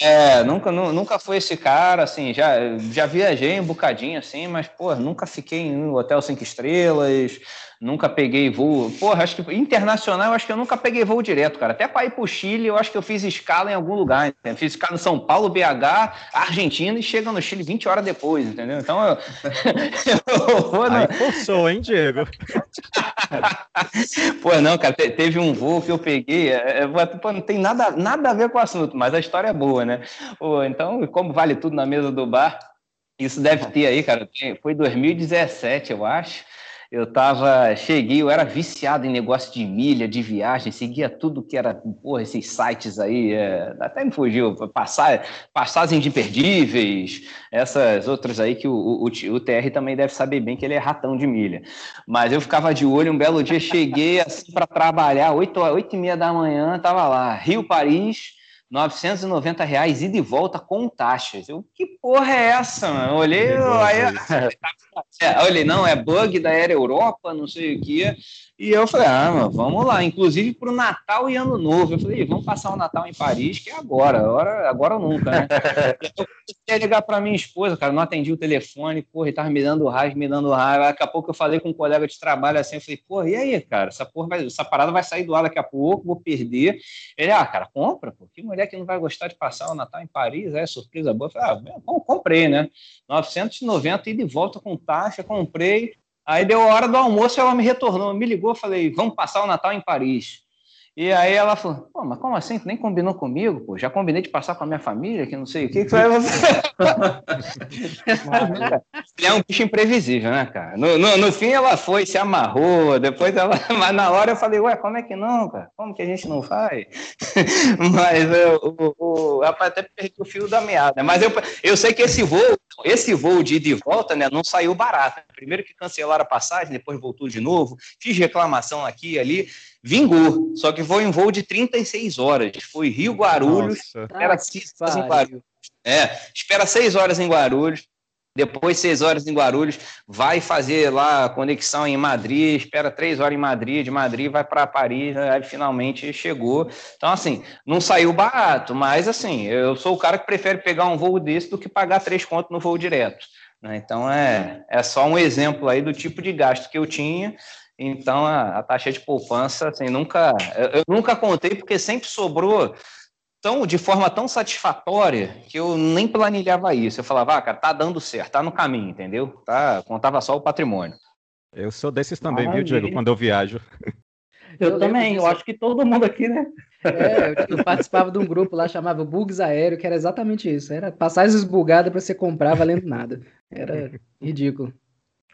É, nunca, nunca fui esse cara, assim, já, já viajei um bocadinho, assim, mas, pô, nunca fiquei em um hotel cinco estrelas, nunca peguei voo. Porra, acho que internacional, eu acho que eu nunca peguei voo direto, cara. Até para ir pro Chile, eu acho que eu fiz escala em algum lugar. Entendeu? Fiz escala em São Paulo, BH, Argentina e chega no Chile 20 horas depois, entendeu? Então eu. eu vou na... Aí forçou, hein, Diego? Pô, não, cara, teve um voo que eu peguei, é, é, pô, não tem nada, nada a ver com o assunto, mas a história é boa, né? Pô, então, como vale tudo na mesa do bar, isso deve ter aí, cara, foi 2017, eu acho eu tava, cheguei, eu era viciado em negócio de milha, de viagem, seguia tudo que era, porra, esses sites aí, é, até me fugiu, passar, passagens imperdíveis, essas outras aí que o, o, o, TR também deve saber bem que ele é ratão de milha. Mas eu ficava de olho, um belo dia cheguei assim para trabalhar, 8, 8 e meia da manhã, tava lá, Rio, Paris, 990 reais e volta com taxas. Eu, que porra é essa, mano? Eu olhei, aí, é, olhei, não, é bug da Aero Europa, não sei o que. E eu falei, ah, mano, vamos lá. Inclusive para o Natal e Ano Novo. Eu falei, vamos passar o Natal em Paris, que é agora, agora, agora ou nunca, né? eu queria ligar para minha esposa, cara, não atendi o telefone, porra, e tava me dando raiva, me dando raiva. Daqui a pouco eu falei com um colega de trabalho assim, eu falei, porra, e aí, cara, essa, porra vai, essa parada vai sair do ar daqui a pouco, vou perder. Ele, ah, cara, compra, pô, que mulher que não vai gostar de passar o Natal em Paris, é surpresa boa. Eu falei, ah, bom, comprei, né? 990 e de volta com taxa, comprei. Aí deu a hora do almoço, ela me retornou, me ligou, falei, vamos passar o Natal em Paris. E aí ela falou, pô, mas como assim? Tu nem combinou comigo, pô? Já combinei de passar com a minha família, que não sei o que. que Ele é um bicho imprevisível, né, cara? No, no, no, fim ela foi, se amarrou, depois ela. Mas na hora eu falei, ué, como é que não, cara? Como que a gente não faz? mas eu, o, rapaz, até perdi o fio da meada. Né? Mas eu, eu sei que esse voo, esse voo de ida e volta, né, não saiu barato. Primeiro que cancelaram a passagem, depois voltou de novo, fiz reclamação aqui e ali vingou. Só que foi um voo de 36 horas. Foi Rio Guarulhos. Espera seis horas em Guarulhos. É, espera seis horas em Guarulhos. Depois, seis horas em Guarulhos, vai fazer lá a conexão em Madrid, espera três horas em Madrid, de Madrid vai para Paris, aí finalmente chegou. Então, assim, não saiu barato, mas assim, eu sou o cara que prefere pegar um voo desse do que pagar três contos no voo direto. Né? Então, é, é só um exemplo aí do tipo de gasto que eu tinha. Então, a, a taxa de poupança, assim, nunca, eu, eu, nunca contei porque sempre sobrou tão, de forma tão satisfatória que eu nem planilhava isso. Eu falava, ah, cara, tá dando certo, tá no caminho, entendeu? Tá, contava só o patrimônio. Eu sou desses também, Maravilha. viu, Diego, quando eu viajo. Eu, eu também, eu acho que todo mundo aqui, né? É, eu, eu, participava de um grupo lá chamava Bugs Aéreo, que era exatamente isso. Era passagens bugadas para você comprar valendo nada. Era ridículo.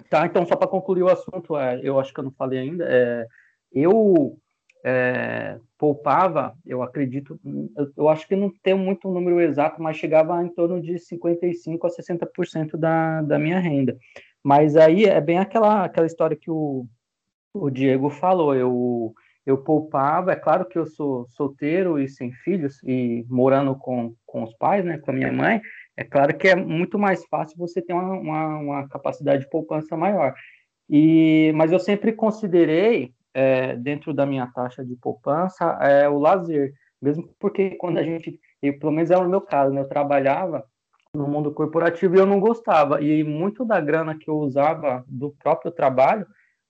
Tá, então só para concluir o assunto, é, eu acho que eu não falei ainda, é, eu é, poupava, eu acredito, eu, eu, acho que não tenho muito um número exato, mas chegava em torno de 55% a 60% da, da minha renda. Mas aí é bem aquela, aquela história que o, o Diego falou, eu, eu poupava, é claro que eu sou solteiro e sem filhos, e morando com, com os pais, né, com a minha mãe, é claro que é muito mais fácil você ter uma, uma, uma capacidade de poupança maior. E, mas eu sempre considerei, é, dentro da minha taxa de poupança, é, o lazer. Mesmo porque quando a gente, eu, pelo menos é o meu caso, né, eu trabalhava no mundo corporativo e eu não gostava. E muito da grana que eu usava do próprio trabalho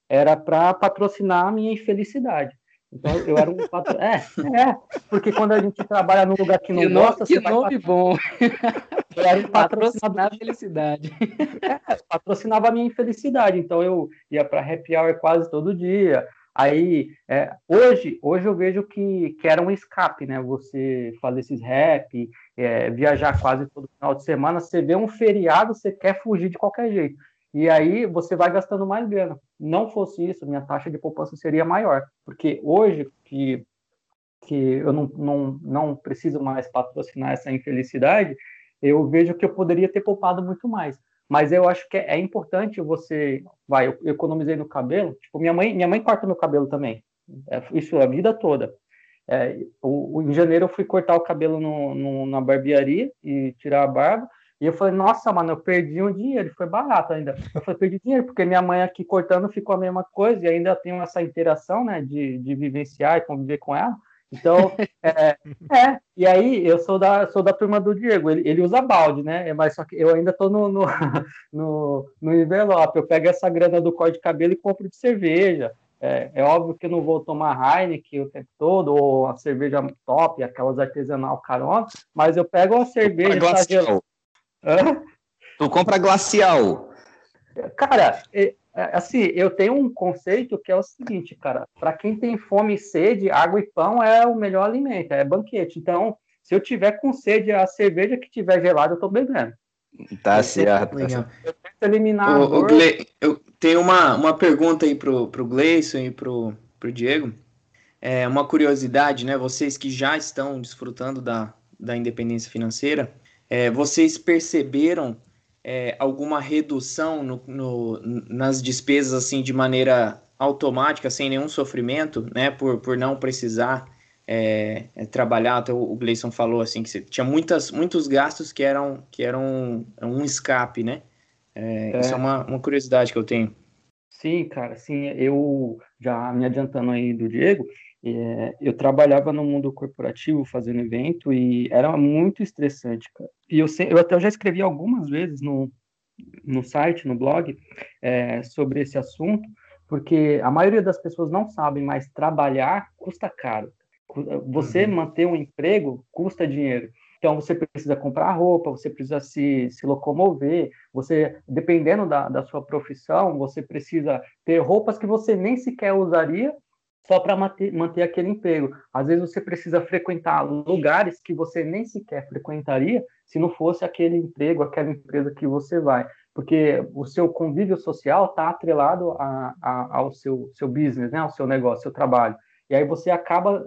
era para patrocinar a minha infelicidade. Então eu era um patro... é, é, porque quando a gente trabalha num lugar que não que gosta, que nome bom. Era patrocinava a felicidade. É, patrocinava a minha infelicidade. Então eu ia para happy hour quase todo dia. Aí é, hoje, hoje eu vejo que, que era um escape, né? Você fazer esses rap, é, viajar quase todo final de semana, você vê um feriado, você quer fugir de qualquer jeito. E aí você vai gastando mais grana. Não fosse isso, minha taxa de poupança seria maior. Porque hoje que, que eu não, não, não preciso mais patrocinar essa infelicidade, eu vejo que eu poderia ter poupado muito mais. Mas eu acho que é, é importante você. Vai, eu, economizei no cabelo. Tipo, minha mãe, minha mãe corta meu cabelo também. É, isso a vida toda. É, o, o, em janeiro eu fui cortar o cabelo no, no, na barbearia e tirar a barba. E eu falei, nossa, mano, eu perdi um dinheiro, foi barato ainda. Eu falei, perdi dinheiro, porque minha mãe aqui cortando ficou a mesma coisa, e ainda tenho essa interação, né, de, de vivenciar e conviver com ela. Então, é, é, e aí eu sou da, sou da turma do Diego, ele, ele usa balde, né? Mas só que eu ainda tô no, no, no, no envelope, eu pego essa grana do corte de cabelo e compro de cerveja. É, é, óbvio que eu não vou tomar Heineken o tempo todo, ou a cerveja top, aquelas artesanal carona, mas eu pego a cerveja. Glacial. Hã? Tu compra glacial. Cara, é, é, assim, eu tenho um conceito que é o seguinte, cara, para quem tem fome e sede, água e pão é o melhor alimento, é banquete. Então, se eu tiver com sede, a cerveja que tiver gelada, eu tô bebendo. Tá certo. Tá certo. Eu tento eliminar. O, o Gle... Eu tenho uma, uma pergunta aí pro, pro Gleison e pro, pro Diego. É uma curiosidade, né? Vocês que já estão desfrutando da, da independência financeira, é, vocês perceberam é, alguma redução no, no, nas despesas assim de maneira automática, sem nenhum sofrimento, né? Por, por não precisar é, é, trabalhar. Até o Gleison falou assim que tinha muitas, muitos gastos que eram que eram um escape, né? É, é. Isso é uma, uma curiosidade que eu tenho. Sim, cara, sim, eu já me adiantando aí do Diego, é, eu trabalhava no mundo corporativo fazendo evento e era muito estressante, cara. E eu, eu até já escrevi algumas vezes no, no site, no blog, é, sobre esse assunto, porque a maioria das pessoas não sabem, mas trabalhar custa caro. Você uhum. manter um emprego custa dinheiro. Então, você precisa comprar roupa, você precisa se, se locomover, você, dependendo da, da sua profissão, você precisa ter roupas que você nem sequer usaria só para manter, aquele emprego. Às vezes você precisa frequentar lugares que você nem sequer frequentaria se não fosse aquele emprego, aquela empresa que você vai. Porque o seu convívio social está atrelado a, a, ao seu, seu business, né? ao seu negócio, seu trabalho. E aí você acaba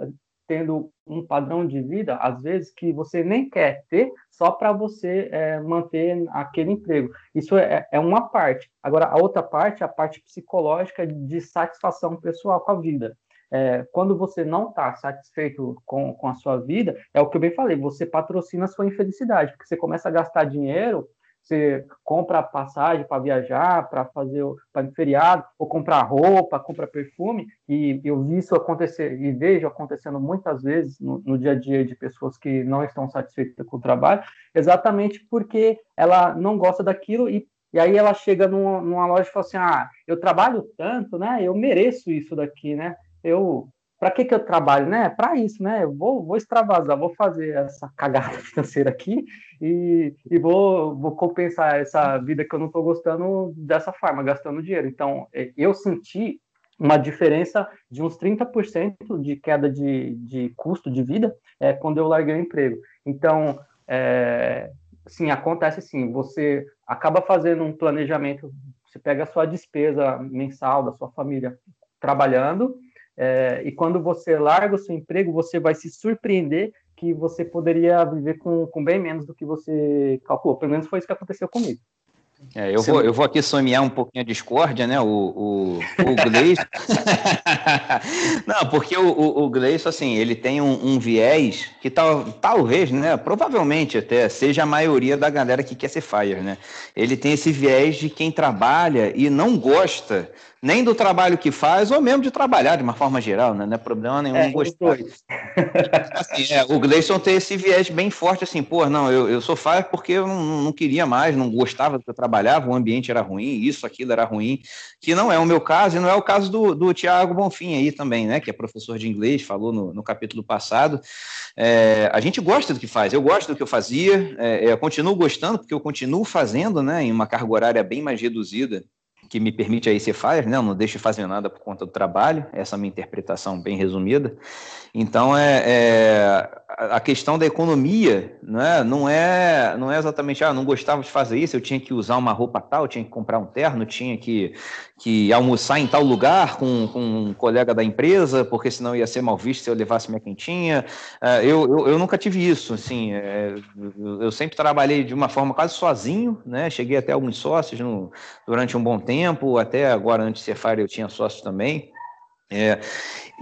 tendo um padrão de vida, às vezes, que você nem quer ter, só para você é, manter aquele emprego. Isso é, é, uma parte. Agora, a outra parte é a parte psicológica de satisfação pessoal com a vida é, quando você não está satisfeito com, com a sua vida, é o que eu bem falei, você patrocina a sua infelicidade, porque você começa a gastar dinheiro, você compra passagem para viajar, para fazer para feriado, ou comprar roupa, compra perfume, e eu vi isso acontecer e vejo acontecendo muitas vezes no, no dia a dia de pessoas que não estão satisfeitas com o trabalho, exatamente porque ela não gosta daquilo e e aí ela chega numa, numa loja e fala assim: ah, eu trabalho tanto, né? Eu mereço isso daqui, né? Eu para que, que eu trabalho, né? Para isso, né? Eu vou, vou extravasar, vou fazer essa cagada financeira aqui e, e vou, vou compensar essa vida que eu não estou gostando dessa forma, gastando dinheiro. Então, é, eu senti uma diferença de uns 30% de queda de, de custo de vida é, quando eu larguei o emprego. Então, é, sim, acontece sim, você acaba fazendo um planejamento, você pega a sua despesa mensal da sua família trabalhando, é, e quando você larga o seu emprego, você vai se surpreender que você poderia viver com, com bem menos do que você calculou. Pelo menos foi isso que aconteceu comigo. É, eu, vou, eu vou aqui sonhar um pouquinho a discórdia, né? O, o, o Gleison. Não, porque o, o, o Gleison, assim, ele tem um, um, viés que tal, talvez, né? Provavelmente até seja a maioria da galera que quer ser fire, né? Ele tem esse viés de quem trabalha e não gosta nem do trabalho que faz, ou mesmo de trabalhar de uma forma geral, né? Não é problema nenhum é, gostar. assim, é, o Gleison tem esse viés bem forte, assim, pô, não, eu, eu sou fire porque eu não, não queria mais, não gostava do que eu trabalhava, o ambiente era ruim, isso, aquilo era ruim, que não é o meu caso, e não é o caso do, do Tiago Bonfim aí também, né? Que é professor de inglês, falou no, no capítulo passado. É, a gente gosta do que faz, eu gosto do que eu fazia, é, eu continuo gostando, porque eu continuo fazendo, né, em uma carga horária bem mais reduzida que me permite aí ser fire, né? Eu não deixo de fazer nada por conta do trabalho, essa é a minha interpretação bem resumida. Então, é, é, a questão da economia né, não, é, não é exatamente, ah, não gostava de fazer isso, eu tinha que usar uma roupa tal, tinha que comprar um terno, tinha que, que almoçar em tal lugar com, com um colega da empresa, porque senão ia ser mal visto se eu levasse minha quentinha. É, eu, eu, eu, nunca tive isso, assim, é, eu sempre trabalhei de uma forma quase sozinho, né, cheguei até alguns sócios no, durante um bom tempo, até agora, antes de ser Fire, eu tinha sócios também. É,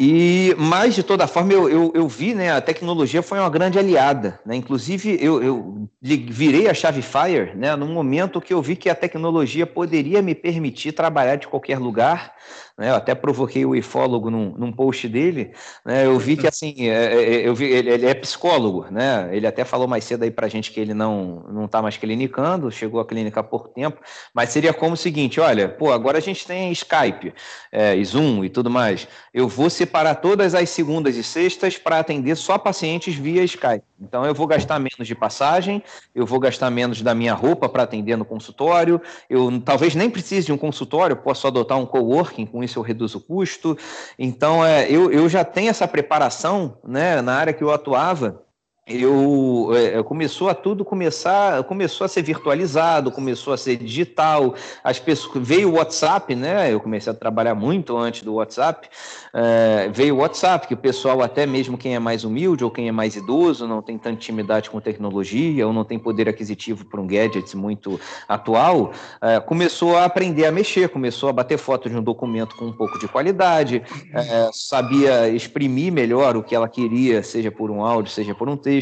e, mas, de toda forma, eu, eu, eu, vi, né, a tecnologia foi uma grande aliada, né, inclusive eu, eu virei a chave Fire, né, no momento que eu vi que a tecnologia poderia me permitir trabalhar de qualquer lugar, né, eu até provoquei o ifólogo num, num post dele, né, eu vi que, assim, é, é, é eu vi, ele, ele, é psicólogo, né, ele até falou mais cedo aí pra gente que ele não não tá mais clinicando, chegou à clínica há pouco tempo, mas seria como o seguinte, olha, pô, agora a gente tem Skype, é, e Zoom e tudo mais, eu vou separar todas as segundas e sextas para atender só pacientes via Skype. Então eu vou gastar menos de passagem, eu vou gastar menos da minha roupa para atender no consultório, eu talvez nem precise de um consultório, posso adotar um coworking, com isso eu reduzo o custo. Então é, eu, eu já tenho essa preparação né, na área que eu atuava eu, é, começou a tudo começar, começou a ser virtualizado, começou a ser digital, as pessoas veio o WhatsApp, né? Eu comecei a trabalhar muito antes do WhatsApp, é, veio o WhatsApp, que o pessoal, até mesmo quem é mais humilde ou quem é mais idoso, não tem tanta intimidade com tecnologia ou não tem poder aquisitivo para um gadget muito atual, é, começou a aprender a mexer, começou a bater foto de um documento com um pouco de qualidade, é, sabia exprimir melhor o que ela queria, seja por um áudio, seja por um texto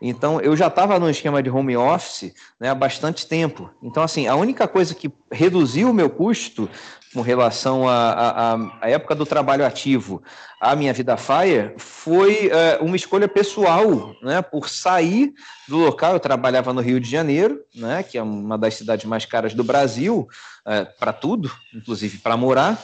Então, eu já estava no esquema de home office né, há bastante tempo. Então, assim, a única coisa que reduziu o meu custo com relação à época do trabalho ativo à minha vida Fire foi uh, uma escolha pessoal, né, por sair do local. Eu trabalhava no Rio de Janeiro, né, que é uma das cidades mais caras do Brasil, uh, para tudo, inclusive para morar.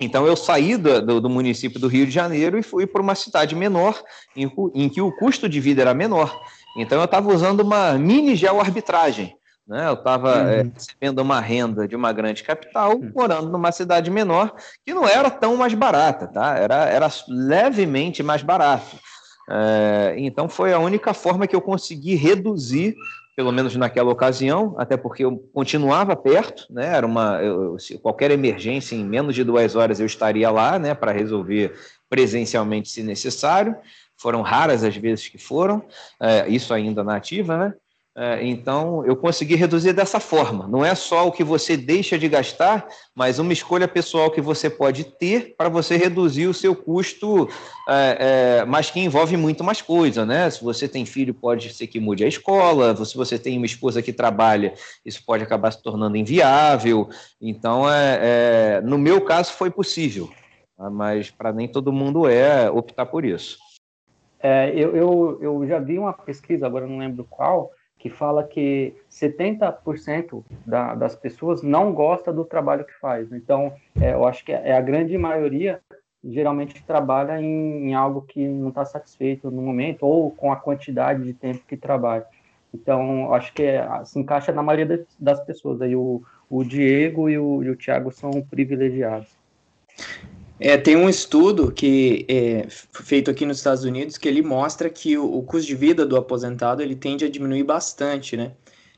Então eu saí do, do, município do Rio de Janeiro e fui para uma cidade menor, em, em, que o custo de vida era menor. Então eu estava usando uma mini geoarbitragem. Né? Eu estava uhum. é, recebendo uma renda de uma grande capital, uhum. morando numa cidade menor, que não era tão mais barata, tá? era, era levemente mais barato. É, então foi a única forma que eu consegui reduzir pelo menos naquela ocasião, até porque eu continuava perto, né? Era uma eu, qualquer emergência em menos de duas horas eu estaria lá, né? Para resolver presencialmente se necessário. Foram raras as vezes que foram, é, isso ainda na ativa, né? É, então, eu consegui reduzir dessa forma. Não é só o que você deixa de gastar, mas uma escolha pessoal que você pode ter para você reduzir o seu custo, é, é, mas que envolve muito mais coisa, né? Se você tem filho, pode ser que mude a escola. Se você tem uma esposa que trabalha, isso pode acabar se tornando inviável. Então, é, no meu caso, foi possível, tá? mas para nem todo mundo é optar por isso. É, eu, eu, eu já vi uma pesquisa, agora não lembro qual, que fala que 70% da, das pessoas não gosta do trabalho que faz. Então, é, eu acho que é a grande maioria geralmente trabalha em, em algo que não está satisfeito no momento ou com a quantidade de tempo que trabalha. Então, acho que é, se encaixa na maioria das pessoas. Aí o, o Diego e o, e o Thiago são privilegiados. É, tem um estudo que é feito aqui nos Estados Unidos que ele mostra que o, o, custo de vida do aposentado ele tende a diminuir bastante, né?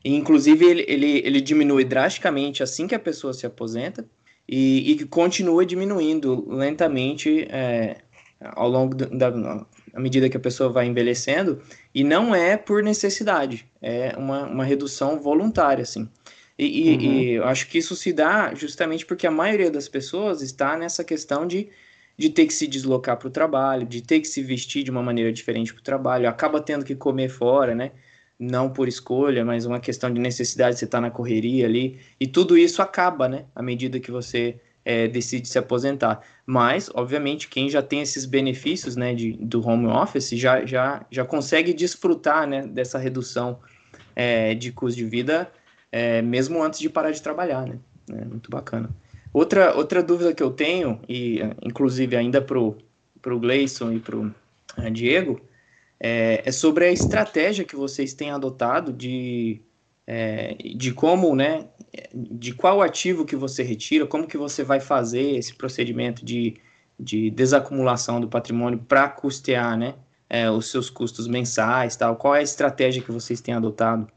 E, inclusive ele, ele, ele diminui drasticamente assim que a pessoa se aposenta e, e continua diminuindo lentamente é, ao longo da à medida que a pessoa vai envelhecendo e não é por necessidade, é uma, uma redução voluntária, assim. E, uhum. e, eu acho que isso se dá justamente porque a maioria das pessoas está nessa questão de, de ter que se deslocar para o trabalho, de ter que se vestir de uma maneira diferente para o trabalho, acaba tendo que comer fora, né? Não por escolha, mas uma questão de necessidade, você está na correria ali, e tudo isso acaba, né? À medida que você é, decide se aposentar. Mas, obviamente, quem já tem esses benefícios né, de, do home office já, já, já consegue desfrutar né, dessa redução é, de custo de vida é, mesmo antes de parar de trabalhar, né? É muito bacana. Outra, outra dúvida que eu tenho, e inclusive ainda para o Gleison e para o uh, Diego, é, é, sobre a estratégia que vocês têm adotado de, é, de como, né, de qual ativo que você retira, como que você vai fazer esse procedimento de, de desacumulação do patrimônio para custear, né, é, os seus custos mensais, tal. Qual é a estratégia que vocês têm adotado?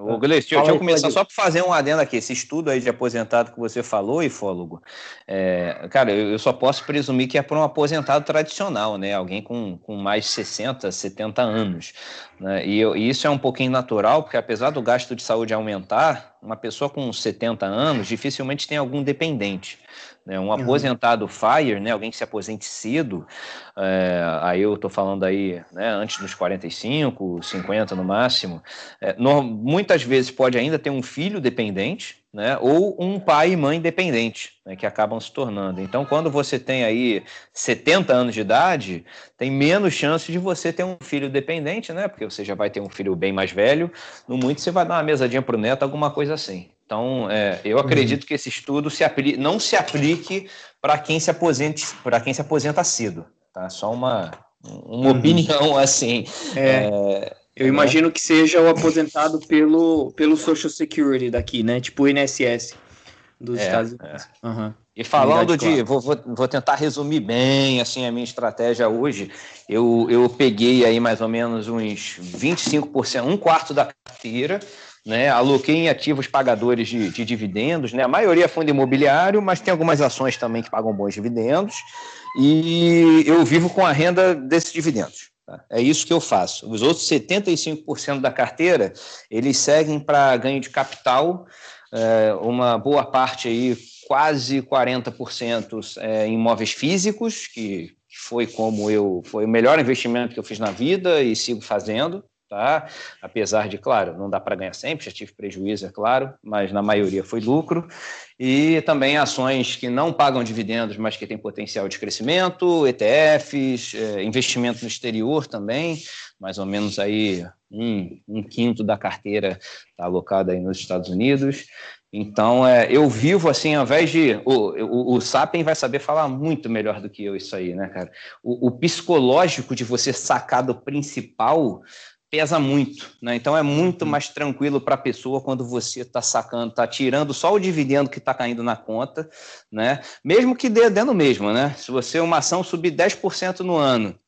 Ô, Gleice, deixa, deixa eu começar só para fazer um adendo aqui. Esse estudo aí de aposentado que você falou, ifólogo, é, cara, eu, eu, só posso presumir que é para um aposentado tradicional, né? Alguém com, com mais de 60, 70 anos. Né? E, eu, e isso é um pouquinho natural, porque apesar do gasto de saúde aumentar, uma pessoa com 70 anos dificilmente tem algum dependente. Né? Um aposentado FIRE, né? alguém que se aposente cedo, é, aí eu estou falando aí né, antes dos 45, 50 no máximo, é, no, muitas vezes pode ainda ter um filho dependente, né, ou um pai e mãe dependente, né, que acabam se tornando. Então, quando você tem aí 70 anos de idade, tem menos chance de você ter um filho dependente, né, porque você já vai ter um filho bem mais velho, no muito você vai dar uma mesadinha para o neto, alguma coisa assim. Então, é, eu acredito uhum. que esse estudo se aplique, não se aplique para quem se aposente, para quem se aposenta cedo. Tá? Só uma, uma uhum. opinião assim. É, é, eu né? imagino que seja o aposentado pelo, pelo Social Security daqui, né? Tipo o INSS dos é, Estados Unidos. Uhum. E falando de, vou, vou, vou, tentar resumir bem assim a minha estratégia hoje. Eu, eu peguei aí mais ou menos uns 25%, um quarto da carteira né? Aloquei em ativos pagadores de, de, dividendos, né? A maioria é fundo imobiliário, mas tem algumas ações também que pagam bons dividendos. E eu vivo com a renda desses dividendos. Tá? É isso que eu faço. Os outros 75% da carteira, eles seguem para ganho de capital, é, uma boa parte aí, quase 40% é, em imóveis físicos, que foi como eu, foi o melhor investimento que eu fiz na vida e sigo fazendo tá? Apesar de, claro, não dá para ganhar sempre, já tive prejuízo, é claro, mas na maioria foi lucro. E também ações que não pagam dividendos, mas que têm potencial de crescimento, ETFs, é, investimento no exterior também, mais ou menos aí um, um quinto da carteira está alocada aí nos Estados Unidos. Então, é, eu vivo assim, ao invés de. O, o, o Sapien vai saber falar muito melhor do que eu isso aí, né, cara? O, o psicológico de você sacar do principal pesa muito, né? Então é muito uhum. mais tranquilo para a pessoa quando você está sacando, está tirando só o dividendo que está caindo na conta, né? Mesmo que dê dentro mesmo, né? Se você uma ação subir 10% no ano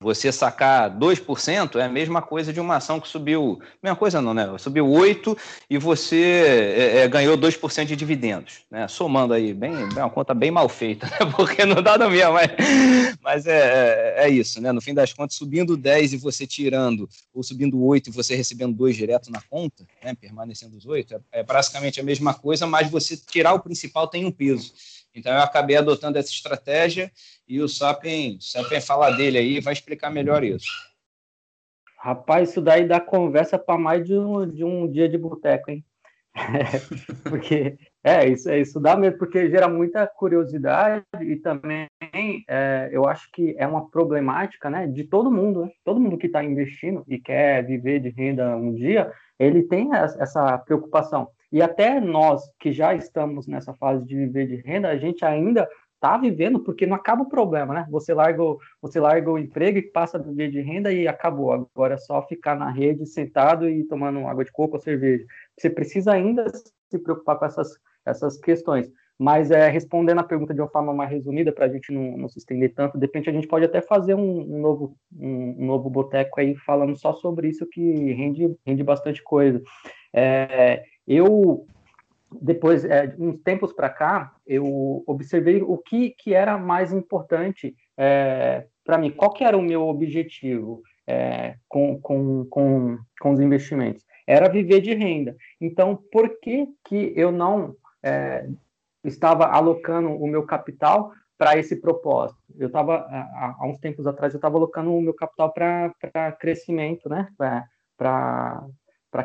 você sacar 2% é a mesma coisa de uma ação que subiu. Mesma coisa não, né? Subiu 8% e você é, é, ganhou 2% de dividendos. Né? Somando aí, bem, bem, uma conta bem mal feita, né? porque não dá no mesmo, mas, mas é, é, é, isso, né? No fim das contas, subindo 10 e você tirando, ou subindo 8 e você recebendo 2 direto na conta, né? permanecendo os 8, é, é basicamente a mesma coisa, mas você tirar o principal tem um peso. Então eu acabei adotando essa estratégia e o Sapien, Sapien fala dele aí vai explicar melhor isso. Rapaz, isso daí dá conversa para mais de um, de um dia de boteco, hein? porque é isso, é isso dá mesmo, porque gera muita curiosidade e também é, eu acho que é uma problemática, né, de todo mundo, né? todo mundo que está investindo e quer viver de renda um dia, ele tem essa preocupação. E até nós que já estamos nessa fase de viver de renda, a gente ainda está vivendo porque não acaba o problema, né? Você larga, o, você larga o emprego e passa a viver de renda e acabou. Agora é só ficar na rede sentado e tomando água de coco ou cerveja. Você precisa ainda se preocupar com essas, essas questões. Mas é, respondendo a pergunta de uma forma mais resumida, para a gente não, não, se estender tanto, de repente a gente pode até fazer um, um novo, um, um, novo boteco aí falando só sobre isso que rende, rende bastante coisa. É, eu, depois, é, uns tempos para cá, eu observei o que, que era mais importante é, para mim, qual que era o meu objetivo é, com, com, com, com os investimentos? Era viver de renda. Então, por que, que eu não é, estava alocando o meu capital para esse propósito. Eu estava, há, uns tempos atrás, eu estava alocando o meu capital para crescimento, né? Para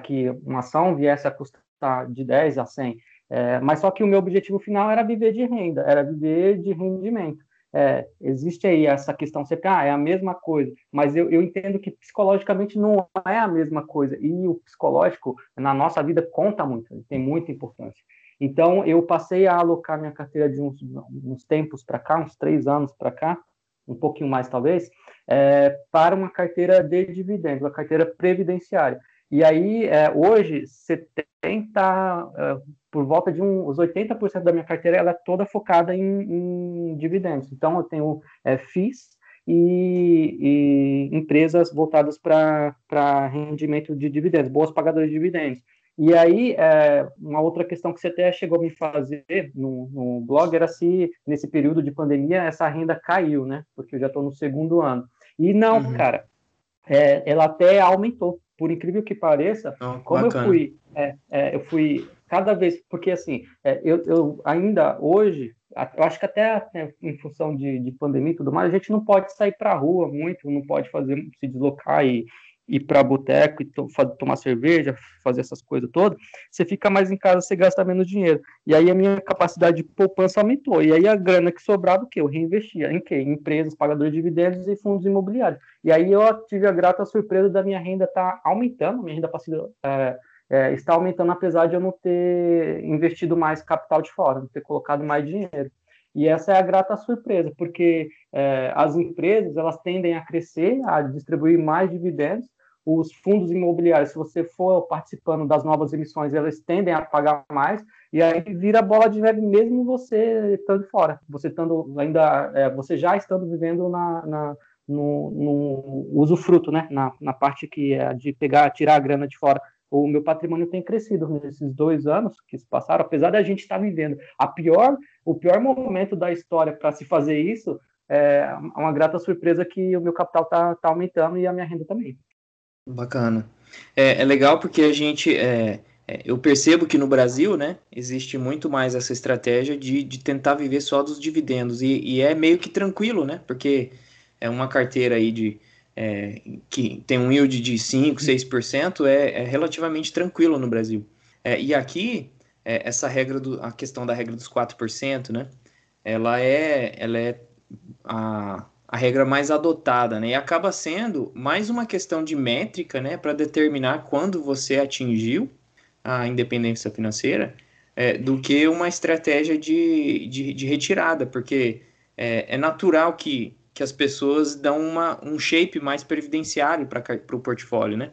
que uma ação viesse a custar de 10 a 100. É, mas só que o meu objetivo final era viver de renda, era viver de rendimento. É, existe aí essa questão sempre, ah, é a mesma coisa, mas eu, eu entendo que psicologicamente não é a mesma coisa, e o psicológico na nossa vida conta muito, tem muita importância. Então, eu passei a alocar minha carteira de uns, uns tempos para cá, uns três anos para cá, um pouquinho mais talvez, é, para uma carteira de dividendos, uma carteira previdenciária. E aí, é, hoje, 70, é, por volta de uns 80% da minha carteira, ela é toda focada em, em dividendos. Então, eu tenho é, FIIs e, e empresas voltadas para rendimento de dividendos, boas pagadoras de dividendos. E aí, é, uma outra questão que você até chegou a me fazer no, no, blog era se, nesse período de pandemia, essa renda caiu, né? Porque eu já estou no segundo ano. E não, uhum. cara, é, ela até aumentou. Por incrível que pareça, oh, como bacana. eu fui, é, é, eu fui cada vez, porque assim, é, eu, eu ainda hoje, eu acho que até, até em função de, de, pandemia e tudo mais, a gente não pode sair para a rua muito, não pode fazer se deslocar e ir para boteco e to, tomar cerveja, fazer essas coisas todas, você fica mais em casa, você gasta menos dinheiro. E aí a minha capacidade de poupança aumentou. E aí a grana que sobrava, o que? Eu reinvestia em quê? Em empresas, pagadores de dividendos e fundos imobiliários. E aí eu tive a grata surpresa da minha renda estar tá aumentando, minha renda passiva é, é, está aumentando, apesar de eu não ter investido mais capital de fora, não ter colocado mais dinheiro. E essa é a grata surpresa, porque é, as empresas elas tendem a crescer, a distribuir mais dividendos. Os fundos imobiliários, se você for participando das novas emissões, eles tendem a pagar mais, e aí vira bola de neve mesmo você estando fora, você estando ainda, é, você já estando vivendo na, na no, no usufruto, né? Na, na parte que é de pegar, tirar a grana de fora o meu patrimônio tem crescido nesses dois anos que se passaram, apesar da gente estar vivendo a pior, o pior momento da história para se fazer isso, é uma grata surpresa que o meu capital está tá aumentando e a minha renda também. Bacana. É, é legal porque a gente, é, é, eu percebo que no Brasil, né, existe muito mais essa estratégia de, de tentar viver só dos dividendos e, e é meio que tranquilo, né, porque é uma carteira aí de é, que tem um yield de 5%, 6%, é, é relativamente tranquilo no Brasil. É, e aqui, é, essa regra, do, a questão da regra dos 4%, né, ela é, ela é a, a regra mais adotada, né, e acaba sendo mais uma questão de métrica, né, para determinar quando você atingiu a independência financeira, é, do que uma estratégia de, de, de retirada, porque é, é natural que que as pessoas dão uma, um shape mais previdenciário para o portfólio, né?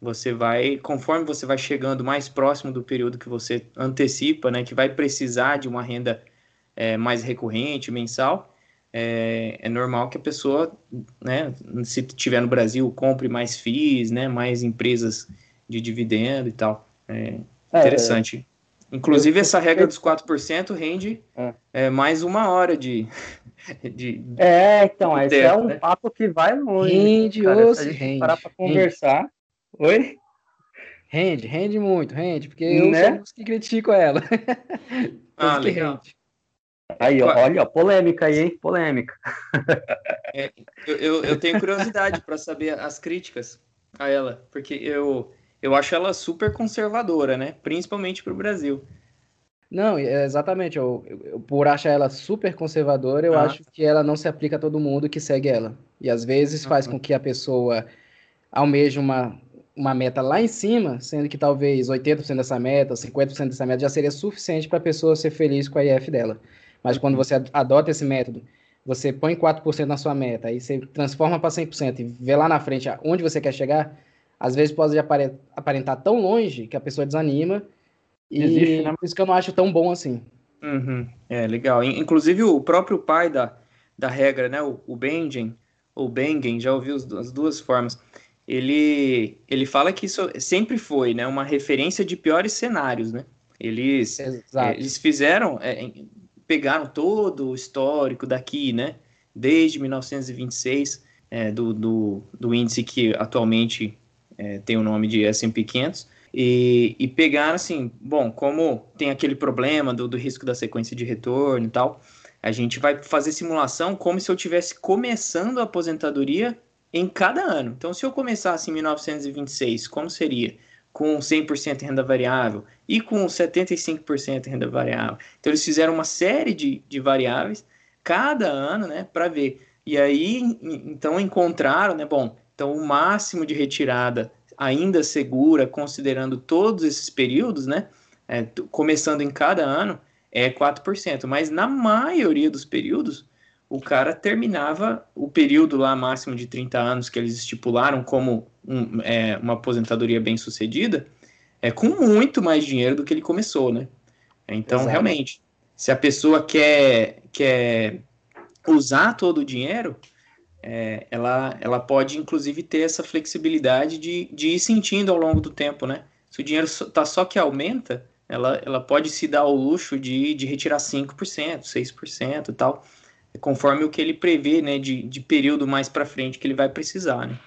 Você vai, conforme você vai chegando mais próximo do período que você antecipa, né, que vai precisar de uma renda é, mais recorrente, mensal, é, é, normal que a pessoa, né, se tiver no Brasil, compre mais FIIs, né, mais empresas de dividendo e tal. É, é interessante. Inclusive, essa regra dos 4% rende é. é. mais uma hora de, de, é, então, esse tempo, é um né? papo que vai longe. Rende, cara, se a gente rende, parar para conversar. Rende. Oi? Rende, rende muito, rende, porque eu né? sou os que critico ela. ah, legal. Rende. Aí, ó, olha, ó, polêmica aí, hein? Polêmica. É, eu, eu, eu, tenho curiosidade para saber as críticas a ela, porque eu, eu acho ela super conservadora, né? Principalmente para o Brasil. Não, é exatamente. Eu, eu, por achar ela super conservadora, eu ah. acho que ela não se aplica a todo mundo que segue ela. E às vezes faz com que a pessoa almeje uma, uma meta lá em cima, sendo que talvez 80% dessa meta, 50% dessa meta já seria suficiente para a pessoa ser feliz com a IF dela. Mas quando uhum. você adota esse método, você põe 4% na sua meta, aí você transforma para 100% e vê lá na frente onde você quer chegar, às vezes pode aparentar tão longe que a pessoa desanima e Existe, né? por isso que eu não acho tão bom assim. Uhum. É, legal. Inclusive o próprio pai da, da regra, né, o, o Benjen, ou Bengen, já ouviu as duas formas, ele, ele fala que isso sempre foi né, uma referência de piores cenários, né? Eles, é, eles fizeram, é, pegaram todo o histórico daqui, né? Desde 1926, é, do, do, do índice que atualmente é, tem o nome de S&P 500, e, e pegaram assim, bom, como tem aquele problema do, do risco da sequência de retorno e tal, a gente vai fazer simulação como se eu tivesse começando a aposentadoria em cada ano. Então, se eu começasse em 1926, como seria? Com 100% renda variável e com 75% renda variável. Então, eles fizeram uma série de, de variáveis cada ano, né, para ver. E aí, então, encontraram, né, bom, então o máximo de retirada ainda segura, considerando todos esses períodos, né? É, começando em cada ano, é 4%. Mas na maioria dos períodos, o cara terminava o período lá máximo de 30 anos que eles estipularam como um, é, uma aposentadoria bem sucedida, é com muito mais dinheiro do que ele começou, né? Então, Exato. realmente, se a pessoa quer, quer usar todo o dinheiro, é, ela, ela pode inclusive ter essa flexibilidade de, de ir sentindo ao longo do tempo, né? Se o dinheiro está só que aumenta, ela, ela pode se dar ao luxo de, de retirar 5%, 6% e tal, conforme o que ele prevê, né, de, de período mais para frente que ele vai precisar, né?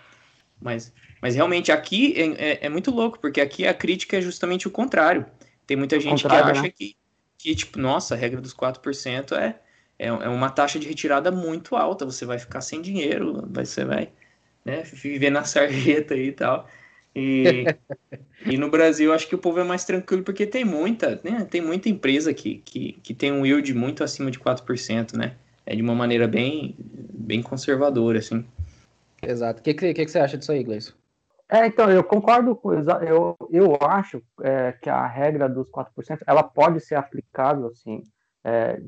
Mas, mas realmente aqui é, é, é, muito louco, porque aqui a crítica é justamente o contrário. Tem muita gente que acha né? que, que, tipo, nossa, a regra dos 4% é, é, é uma taxa de retirada muito alta, você vai ficar sem dinheiro, você vai né, viver na sarjeta aí e tal. E, e no Brasil acho que o povo é mais tranquilo porque tem muita, né, tem muita empresa que, que, que tem um yield muito acima de 4%, né? É de uma maneira bem, bem conservadora, assim. Exato. O que, que, que, você acha disso aí, Gleison? É, então, eu concordo com eu, eu acho é, que a regra dos 4% ela pode ser aplicável, assim, é,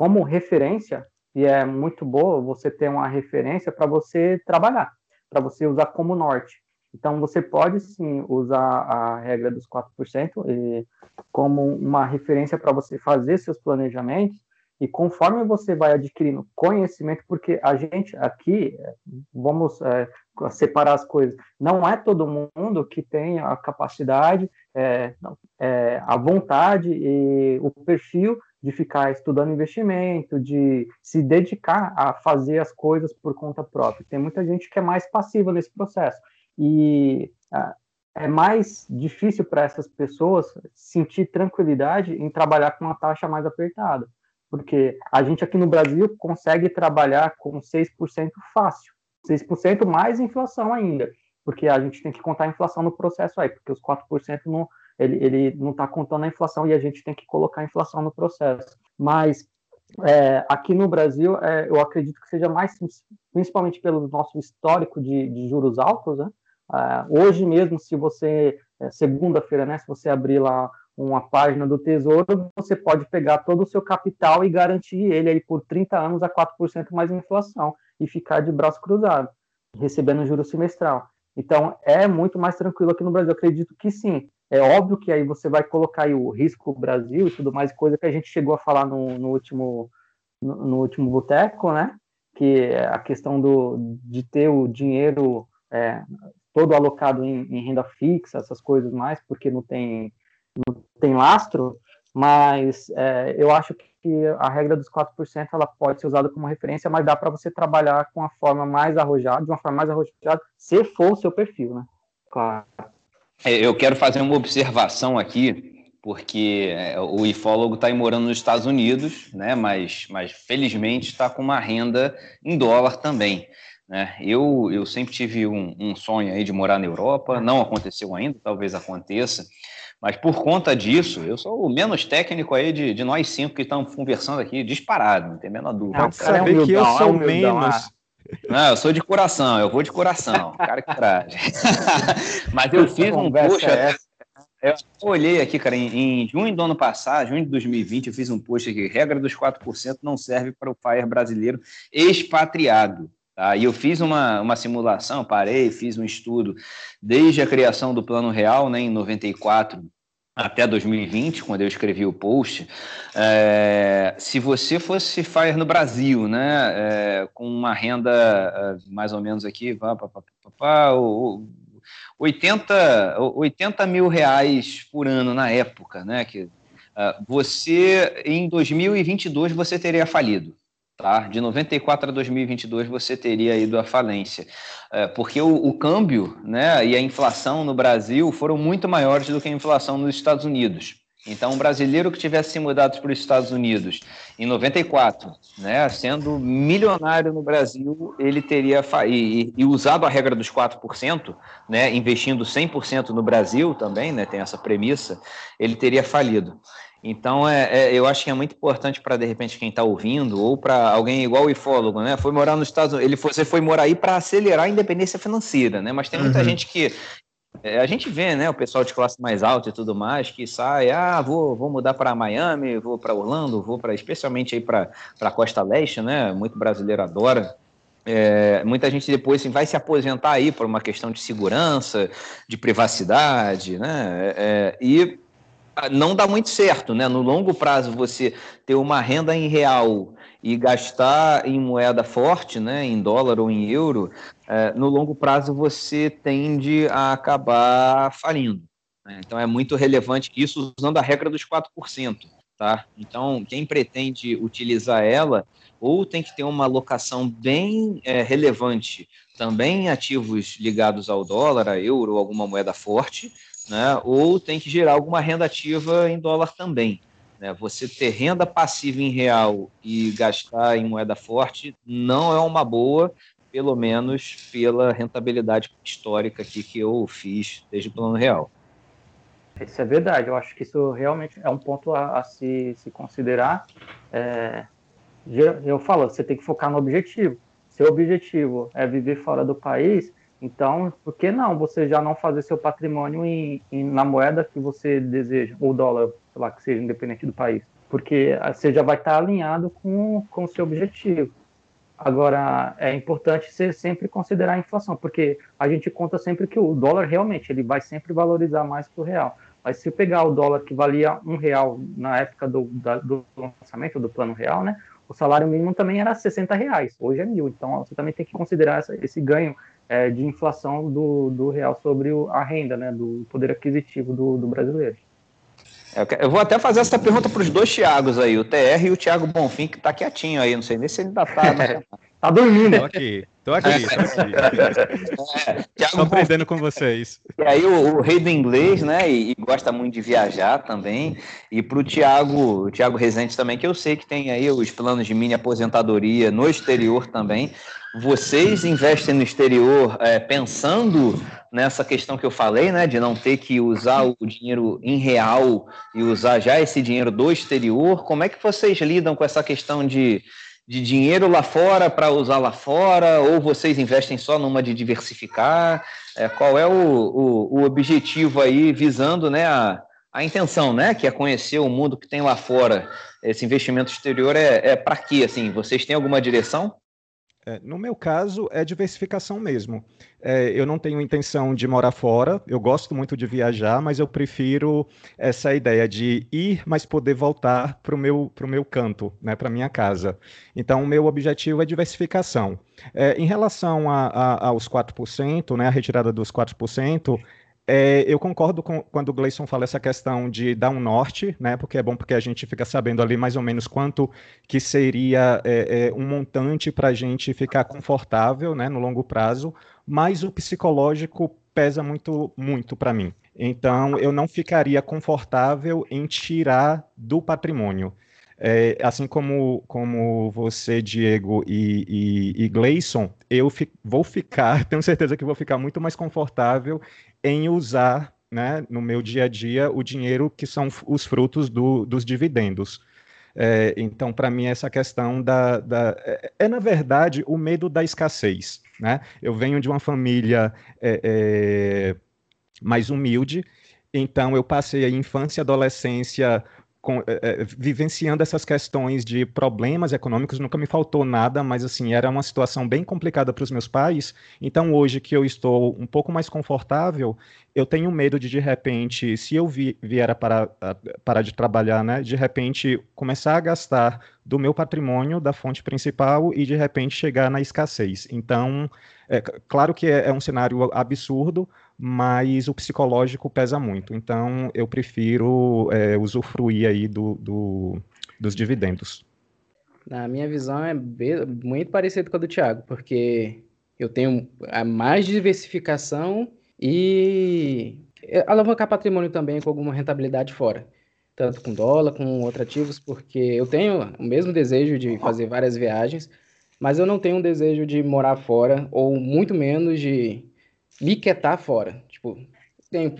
como referência, e é muito boa você ter uma referência para você trabalhar, para você usar como norte. Então, você pode sim usar a regra dos 4% e, como uma referência para você fazer seus planejamentos, e conforme você vai adquirindo conhecimento, porque a gente aqui, vamos é, separar as coisas, não é todo mundo que tem a capacidade, é, é, a vontade e o perfil de ficar estudando investimento, de se dedicar a fazer as coisas por conta própria. Tem muita gente que é mais passiva nesse processo. E é mais difícil para essas pessoas sentir tranquilidade em trabalhar com uma taxa mais apertada porque a gente aqui no Brasil consegue trabalhar com 6% fácil, 6% mais inflação ainda, porque a gente tem que contar a inflação no processo aí, porque os 4% não, ele, ele não está contando a inflação e a gente tem que colocar a inflação no processo. Mas é, aqui no Brasil, é, eu acredito que seja mais, principalmente pelo nosso histórico de, de juros altos, né? Uh, hoje mesmo, se você, é, segunda-feira, né, se você abrir lá uma página do Tesouro, você pode pegar todo o seu capital e garantir ele aí por 30 anos a 4% mais inflação e ficar de braço cruzado, recebendo juros semestral. Então, é muito mais tranquilo aqui no Brasil. Eu acredito que sim. É óbvio que aí você vai colocar aí o risco Brasil e tudo mais, coisa que a gente chegou a falar no, no último no, no último boteco, né? Que é a questão do, de ter o dinheiro é, todo alocado em, em renda fixa, essas coisas mais, porque não tem não tem lastro, mas é, eu acho que a regra dos 4% ela pode ser usada como referência, mas dá para você trabalhar com a forma mais arrojada, de uma forma mais arrojada, se for o seu perfil, né? Claro. É, eu quero fazer uma observação aqui, porque é, o ifólogo está morando nos Estados Unidos, né? Mas, mas felizmente está com uma renda em dólar também. Né? Eu, eu sempre tive um, um sonho aí de morar na Europa, não aconteceu ainda, talvez aconteça. Mas por conta disso, eu sou o menos técnico aí de, de nós cinco que estamos conversando aqui, disparado, não tem a menor dúvida. Pode saber é que eu sou menos. Não, eu sou de coração, eu vou de coração, cara que coragem. Mas eu fiz um post, é eu olhei aqui, cara, em, em, junho do ano passado, junho de 2020, eu fiz um post aqui, regra dos 4% não serve para o FIRE brasileiro expatriado. Tá? E eu fiz uma, uma simulação, parei, fiz um estudo desde a criação do Plano Real, né, em 94 até 2020, quando eu escrevi o post, é, se você fosse fire no Brasil, né, é, com uma renda é, mais ou menos aqui, pá, pá, pá, pá, 80, 80 mil reais por ano na época, né, que é, você em 2022 você teria falido. Tá? De 94 a 2022 você teria ido à falência, é, porque o, o, câmbio né, e a inflação no Brasil foram muito maiores do que a inflação nos Estados Unidos. Então, um brasileiro que tivesse se mudado para os Estados Unidos em 94, né, sendo milionário no Brasil, ele teria e, e usado a regra dos 4%, né, investindo 100% no Brasil também, né, tem essa premissa, ele teria falido. Então, é, é, eu acho que é muito importante para, de repente, quem está ouvindo, ou para alguém igual o ifólogo, né? Foi morar nos Estados Unidos, ele foi, você foi morar aí para acelerar a independência financeira, né? Mas tem muita uhum. gente que. É, a gente vê, né, o pessoal de classe mais alta e tudo mais, que sai, ah, vou, vou mudar para Miami, vou para Orlando, vou para, especialmente aí para a Costa Leste, né? Muito brasileiro adora. É, muita gente depois assim, vai se aposentar aí por uma questão de segurança, de privacidade, né? É, e não dá muito certo, né? No longo prazo, você ter uma renda em real e gastar em moeda forte, né, em dólar ou em euro, é, no longo prazo você tende a acabar falindo. Né? Então é muito relevante isso usando a regra dos 4%. Tá? Então, quem pretende utilizar ela, ou tem que ter uma alocação bem é, relevante também em ativos ligados ao dólar, a euro ou alguma moeda forte, né? ou tem que gerar alguma renda ativa em dólar também. Né? Você ter renda passiva em real e gastar em moeda forte não é uma boa, pelo menos pela rentabilidade histórica aqui que eu fiz desde o plano real. Isso é verdade, eu acho que isso realmente é um ponto a, a se, se, considerar. É, eu falo, você tem que focar no objetivo. Seu objetivo é viver fora do país, então por que não você já não fazer seu patrimônio em, em, na moeda que você deseja, ou dólar, sei lá, que seja independente do país? Porque você já vai estar alinhado com, o seu objetivo. Agora, é importante você sempre considerar a inflação, porque a gente conta sempre que o dólar realmente ele vai sempre valorizar mais que o real. Mas se pegar o dólar que valia um real na época do, da, do lançamento do plano real, né, o salário mínimo também era 60 reais, hoje é mil. Então você também tem que considerar essa, esse ganho é, de inflação do, do real sobre o, a renda, né, do poder aquisitivo do, do brasileiro. Eu vou até fazer essa pergunta para os dois Tiagos aí, o TR e o Thiago Bonfim, que está quietinho aí, não sei nem se ele ainda está. Né? Tá dormindo. Tô aqui, tô aqui, tô aqui. É, tô aprendendo com vocês. E aí o, o, rei do inglês, né, e, e, gosta muito de viajar também, e Tiago, o Tiago Rezende também, que eu sei que tem aí os planos de mini aposentadoria no exterior também. Vocês investem no exterior é, pensando nessa questão que eu falei, né, de não ter que usar o dinheiro em real e usar já esse dinheiro do exterior. Como é que vocês lidam com essa questão de de dinheiro lá fora para usar lá fora, ou vocês investem só numa de diversificar? É, qual é o, o, o, objetivo aí visando né, a, a intenção, né? Que é conhecer o mundo que tem lá fora. Esse investimento exterior é, é para quê? Assim, vocês têm alguma direção? É, no meu caso, é diversificação mesmo. É, eu não tenho intenção de morar fora, eu gosto muito de viajar, mas eu prefiro essa ideia de ir, mas poder voltar para o meu, meu canto, né, para minha casa. Então, o meu objetivo é diversificação. É, em relação a, a, aos 4%, né, a retirada dos 4%, é, eu concordo com quando o Gleison fala essa questão de dar um norte, né? Porque é bom porque a gente fica sabendo ali mais ou menos quanto que seria é, é, um montante para a gente ficar confortável, né? No longo prazo. Mas o psicológico pesa muito, muito para mim. Então, eu não ficaria confortável em tirar do patrimônio. É, assim como, como você, Diego e, e, e Gleison, eu fi, vou ficar, tenho certeza que vou ficar muito mais confortável em usar né, no meu dia a dia o dinheiro que são os frutos do, dos dividendos. É, então, para mim, essa questão da, da é, é, na verdade, o medo da escassez. Né? Eu venho de uma família é, é mais humilde, então eu passei a infância e adolescência com, é, vivenciando essas questões de problemas econômicos, nunca me faltou nada, mas assim, era uma situação bem complicada para os meus pais. Então, hoje que eu estou um pouco mais confortável, eu tenho medo de, de repente, se eu vi, vier a parar, a parar de trabalhar, né, de repente começar a gastar do meu patrimônio, da fonte principal, e de repente chegar na escassez. Então, é, claro que é, é um cenário absurdo, mas o psicológico pesa muito. Então, eu prefiro é, usufruir aí do, do, dos dividendos. Na minha visão, é muito parecido com a do Thiago, porque eu tenho a mais diversificação e alavancar patrimônio também com alguma rentabilidade fora. Tanto com dólar, com outros ativos, porque eu tenho o mesmo desejo de fazer várias viagens, mas eu não tenho um desejo de morar fora, ou muito menos de me quietar fora. Tipo,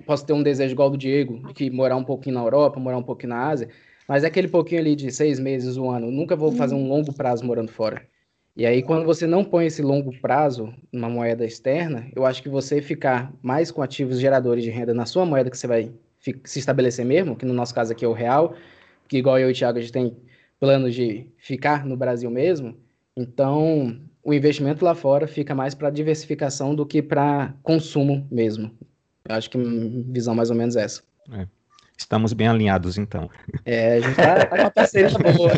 posso ter um desejo igual do Diego, de que morar um pouquinho na Europa, morar um pouquinho na Ásia, mas é aquele pouquinho ali de seis meses, um ano. Nunca vou fazer um longo prazo morando fora. E aí, quando você não põe esse longo prazo numa moeda externa, eu acho que você ficar mais com ativos geradores de renda na sua moeda que você vai se estabelecer mesmo, que no nosso caso aqui é o real, que igual eu e o Thiago, a gente tem planos de ficar no Brasil mesmo. Então, o investimento lá fora fica mais para diversificação do que para consumo mesmo. Eu acho que visão mais ou menos essa. É. Estamos bem alinhados, então. É, a gente tá, tá com uma parceria boa.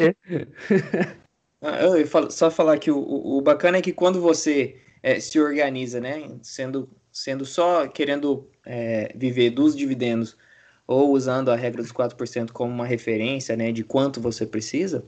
é. Ah, eu falo, só falar que o, o, bacana é que quando você é, se organiza, né, sendo, sendo só querendo é, viver dos dividendos ou usando a regra dos 4% como uma referência, né, de quanto você precisa,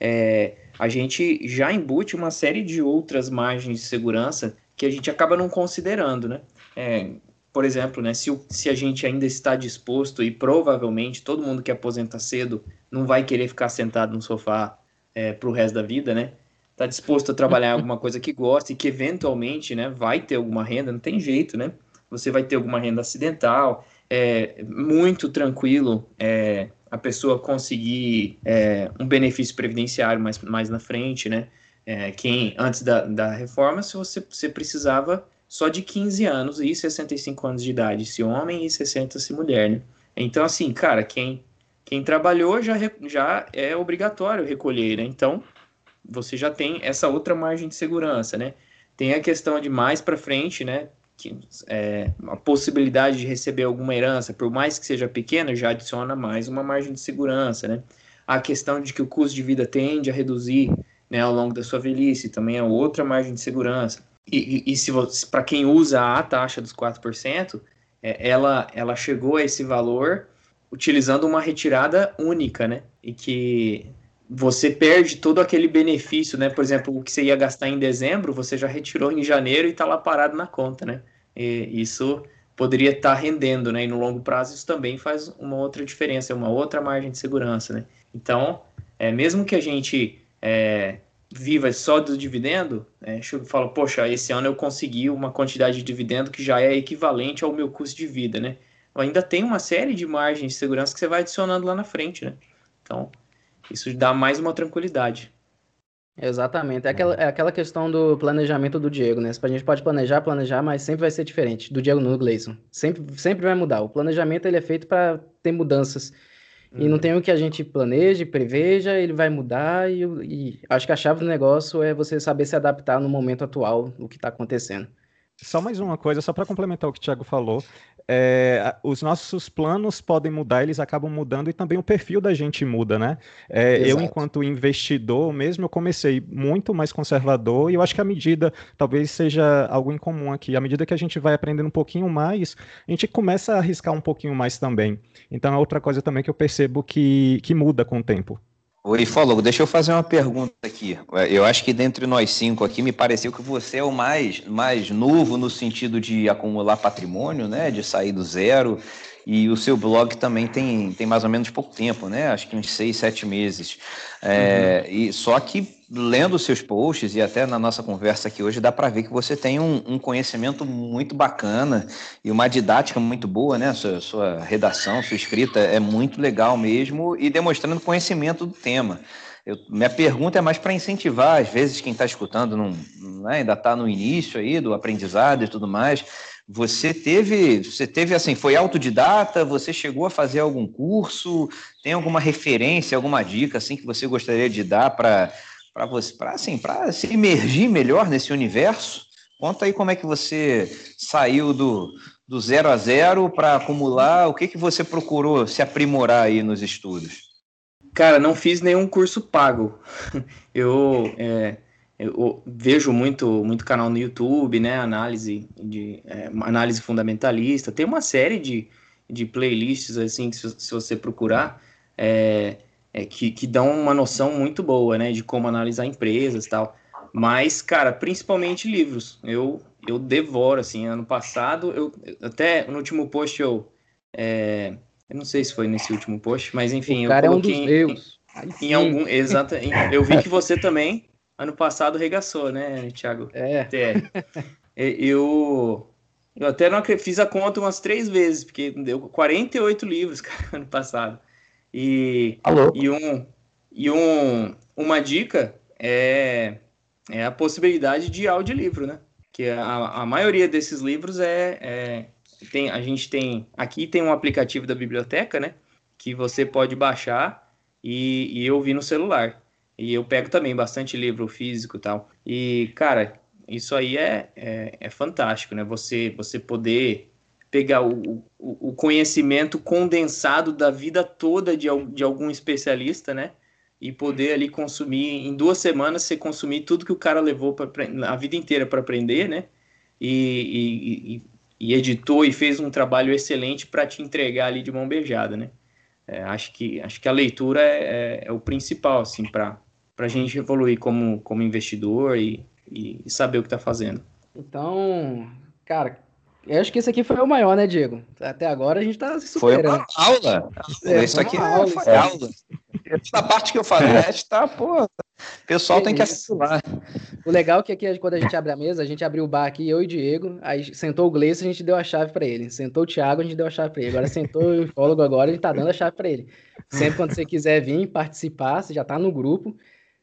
é, a gente já embute uma série de outras margens de segurança que a gente acaba não considerando, né? É, por exemplo, né, se, se a gente ainda está disposto e provavelmente todo mundo que aposenta cedo não vai querer ficar sentado no sofá é, para o resto da vida, né? Está disposto a trabalhar alguma coisa que gosta e que eventualmente, né, vai ter alguma renda, não tem jeito, né? Você vai ter alguma renda acidental, é muito tranquilo é, a pessoa conseguir é, um benefício previdenciário mais, mais na frente, né? É, quem antes da, da reforma, se você, você precisava só de 15 anos e 65 anos de idade, se homem e 60 se mulher, né? Então, assim, cara, quem, quem trabalhou já, já é obrigatório recolher, né? Então, você já tem essa outra margem de segurança, né? Tem a questão de mais para frente, né? Que, é, a possibilidade de receber alguma herança, por mais que seja pequena, já adiciona mais uma margem de segurança, né? A questão de que o custo de vida tende a reduzir né, ao longo da sua velhice também é outra margem de segurança. E, e, e se para quem usa a taxa dos 4%, é, ela, ela chegou a esse valor utilizando uma retirada única, né? E que você perde todo aquele benefício, né? Por exemplo, o que você ia gastar em dezembro, você já retirou em janeiro e está lá parado na conta, né? E isso poderia estar tá rendendo, né? E no longo prazo isso também faz uma outra diferença, é uma outra margem de segurança, né? Então, é, mesmo que a gente é, viva só do dividendo, né, fala, poxa, esse ano eu consegui uma quantidade de dividendo que já é equivalente ao meu custo de vida, né? Ainda tem uma série de margens de segurança que você vai adicionando lá na frente, né? Então, isso dá mais uma tranquilidade. Exatamente. É aquela, é aquela questão do planejamento do Diego, né? A gente pode planejar, planejar, mas sempre vai ser diferente. Do Diego no Gleison. Sempre, sempre vai mudar. O planejamento ele é feito para ter mudanças e não uhum. tem o que a gente planeje, preveja, ele vai mudar e, e, acho que a chave do negócio é você saber se adaptar no momento atual, o que está acontecendo. Só mais uma coisa, só para complementar o que o Thiago falou, é, os nossos planos podem mudar, eles acabam mudando e também o perfil da gente muda, né? É, eu, enquanto investidor mesmo, eu comecei muito mais conservador e eu acho que a medida, talvez seja algo em comum aqui, à medida que a gente vai aprendendo um pouquinho mais, a gente começa a arriscar um pouquinho mais também. Então é outra coisa também que eu percebo que, que muda com o tempo. Oi, Fólogo, deixa eu fazer uma pergunta aqui. Eu acho que dentre nós cinco aqui, me pareceu que você é o mais, mais novo no sentido de acumular patrimônio, né? De sair do zero. E o seu blog também tem, tem mais ou menos pouco tempo, né? Acho que uns seis, sete meses. É, uhum. e Só que lendo seus posts e até na nossa conversa aqui hoje, dá para ver que você tem um, um, conhecimento muito bacana e uma didática muito boa, né? Sua, sua redação, sua escrita é muito legal mesmo e demonstrando conhecimento do tema. Eu, minha pergunta é mais para incentivar, às vezes, quem está escutando não, né, ainda está no início aí do aprendizado e tudo mais. Você teve, você teve assim, foi autodidata? Você chegou a fazer algum curso? Tem alguma referência, alguma dica assim que você gostaria de dar para para você, para assim, para se imergir melhor nesse universo. Conta aí como é que você saiu do, do zero a zero para acumular, o que que você procurou se aprimorar aí nos estudos? Cara, não fiz nenhum curso pago. Eu, é, eu vejo muito, muito canal no YouTube, né? Análise de é, análise fundamentalista. Tem uma série de, de playlists assim que se, se você procurar. É, é, que, que dão uma noção muito boa, né, de como analisar empresas e tal. Mas, cara, principalmente livros. Eu, eu devoro, assim, ano passado, eu até no último post eu. É, eu não sei se foi nesse último post, mas enfim, eu coloquei. É um dos meus. Em, em algum. Exato. eu vi que você também, ano passado, regaçou, né, Thiago? É. Eu. Eu até não fiz a conta umas três vezes, porque deu 48 livros, cara, ano passado. E, Alô? e, um, e um, uma dica é, é a possibilidade de audiolivro, né? Que a, a maioria desses livros é, é, tem, a gente tem aqui tem um aplicativo da biblioteca, né? Que você pode baixar e, e ouvir no celular. E eu pego também bastante livro físico e tal. E, cara, isso aí é, é, é fantástico, né? Você, você poder pegar o, o, o, conhecimento condensado da vida toda de, de algum especialista, né? E poder ali consumir, em duas semanas, você consumir tudo que o cara levou pra, a vida inteira para aprender, né? E, e, e, editou e fez um trabalho excelente para te entregar ali de mão beijada, né? É, acho, que, acho que a leitura é, é, é o principal, assim, para a gente evoluir como, como investidor e, e saber o que está fazendo. Então, cara, Eu acho que esse aqui foi o maior, né, Diego? Até agora a gente tá se superando. Foi uma aula. É, isso aqui aula, foi é. aula. Essa parte que eu falei, tá, pô, o pessoal tem que assistir O legal é que aqui, quando a gente abre a mesa, a gente abriu o bar aqui, eu e o Diego, aí sentou o Gleice, a gente deu a chave para ele. Sentou o Thiago, a gente deu a chave para ele. Agora sentou o infólogo agora, a gente tá dando a chave para ele. Sempre quando você quiser vir participar, você já tá no grupo.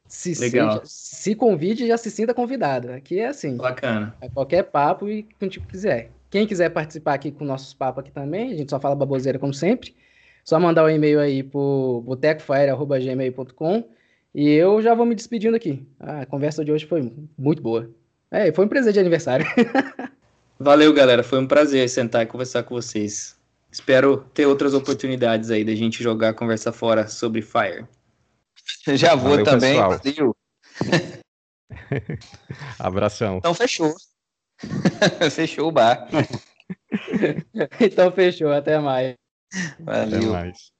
Se, Legal. Se, se convide, já se sinta convidado. Aqui é assim. Bacana. É qualquer papo e quando tipo quiser. Quem quiser participar aqui com nossos papos aqui também, a gente só fala baboseira como sempre. Só mandar o um e-mail aí pro botecofire.gmail.com e eu já vou me despedindo aqui. A conversa de hoje foi muito boa. É, foi um presente de aniversário. Valeu, galera. Foi um prazer sentar e conversar com vocês. Espero ter outras oportunidades aí da gente jogar conversa fora sobre Fire. Já vou Valeu, também. Abração. Então fechou. fechou o bar. então fechou, até mais. Valeu. Até mais.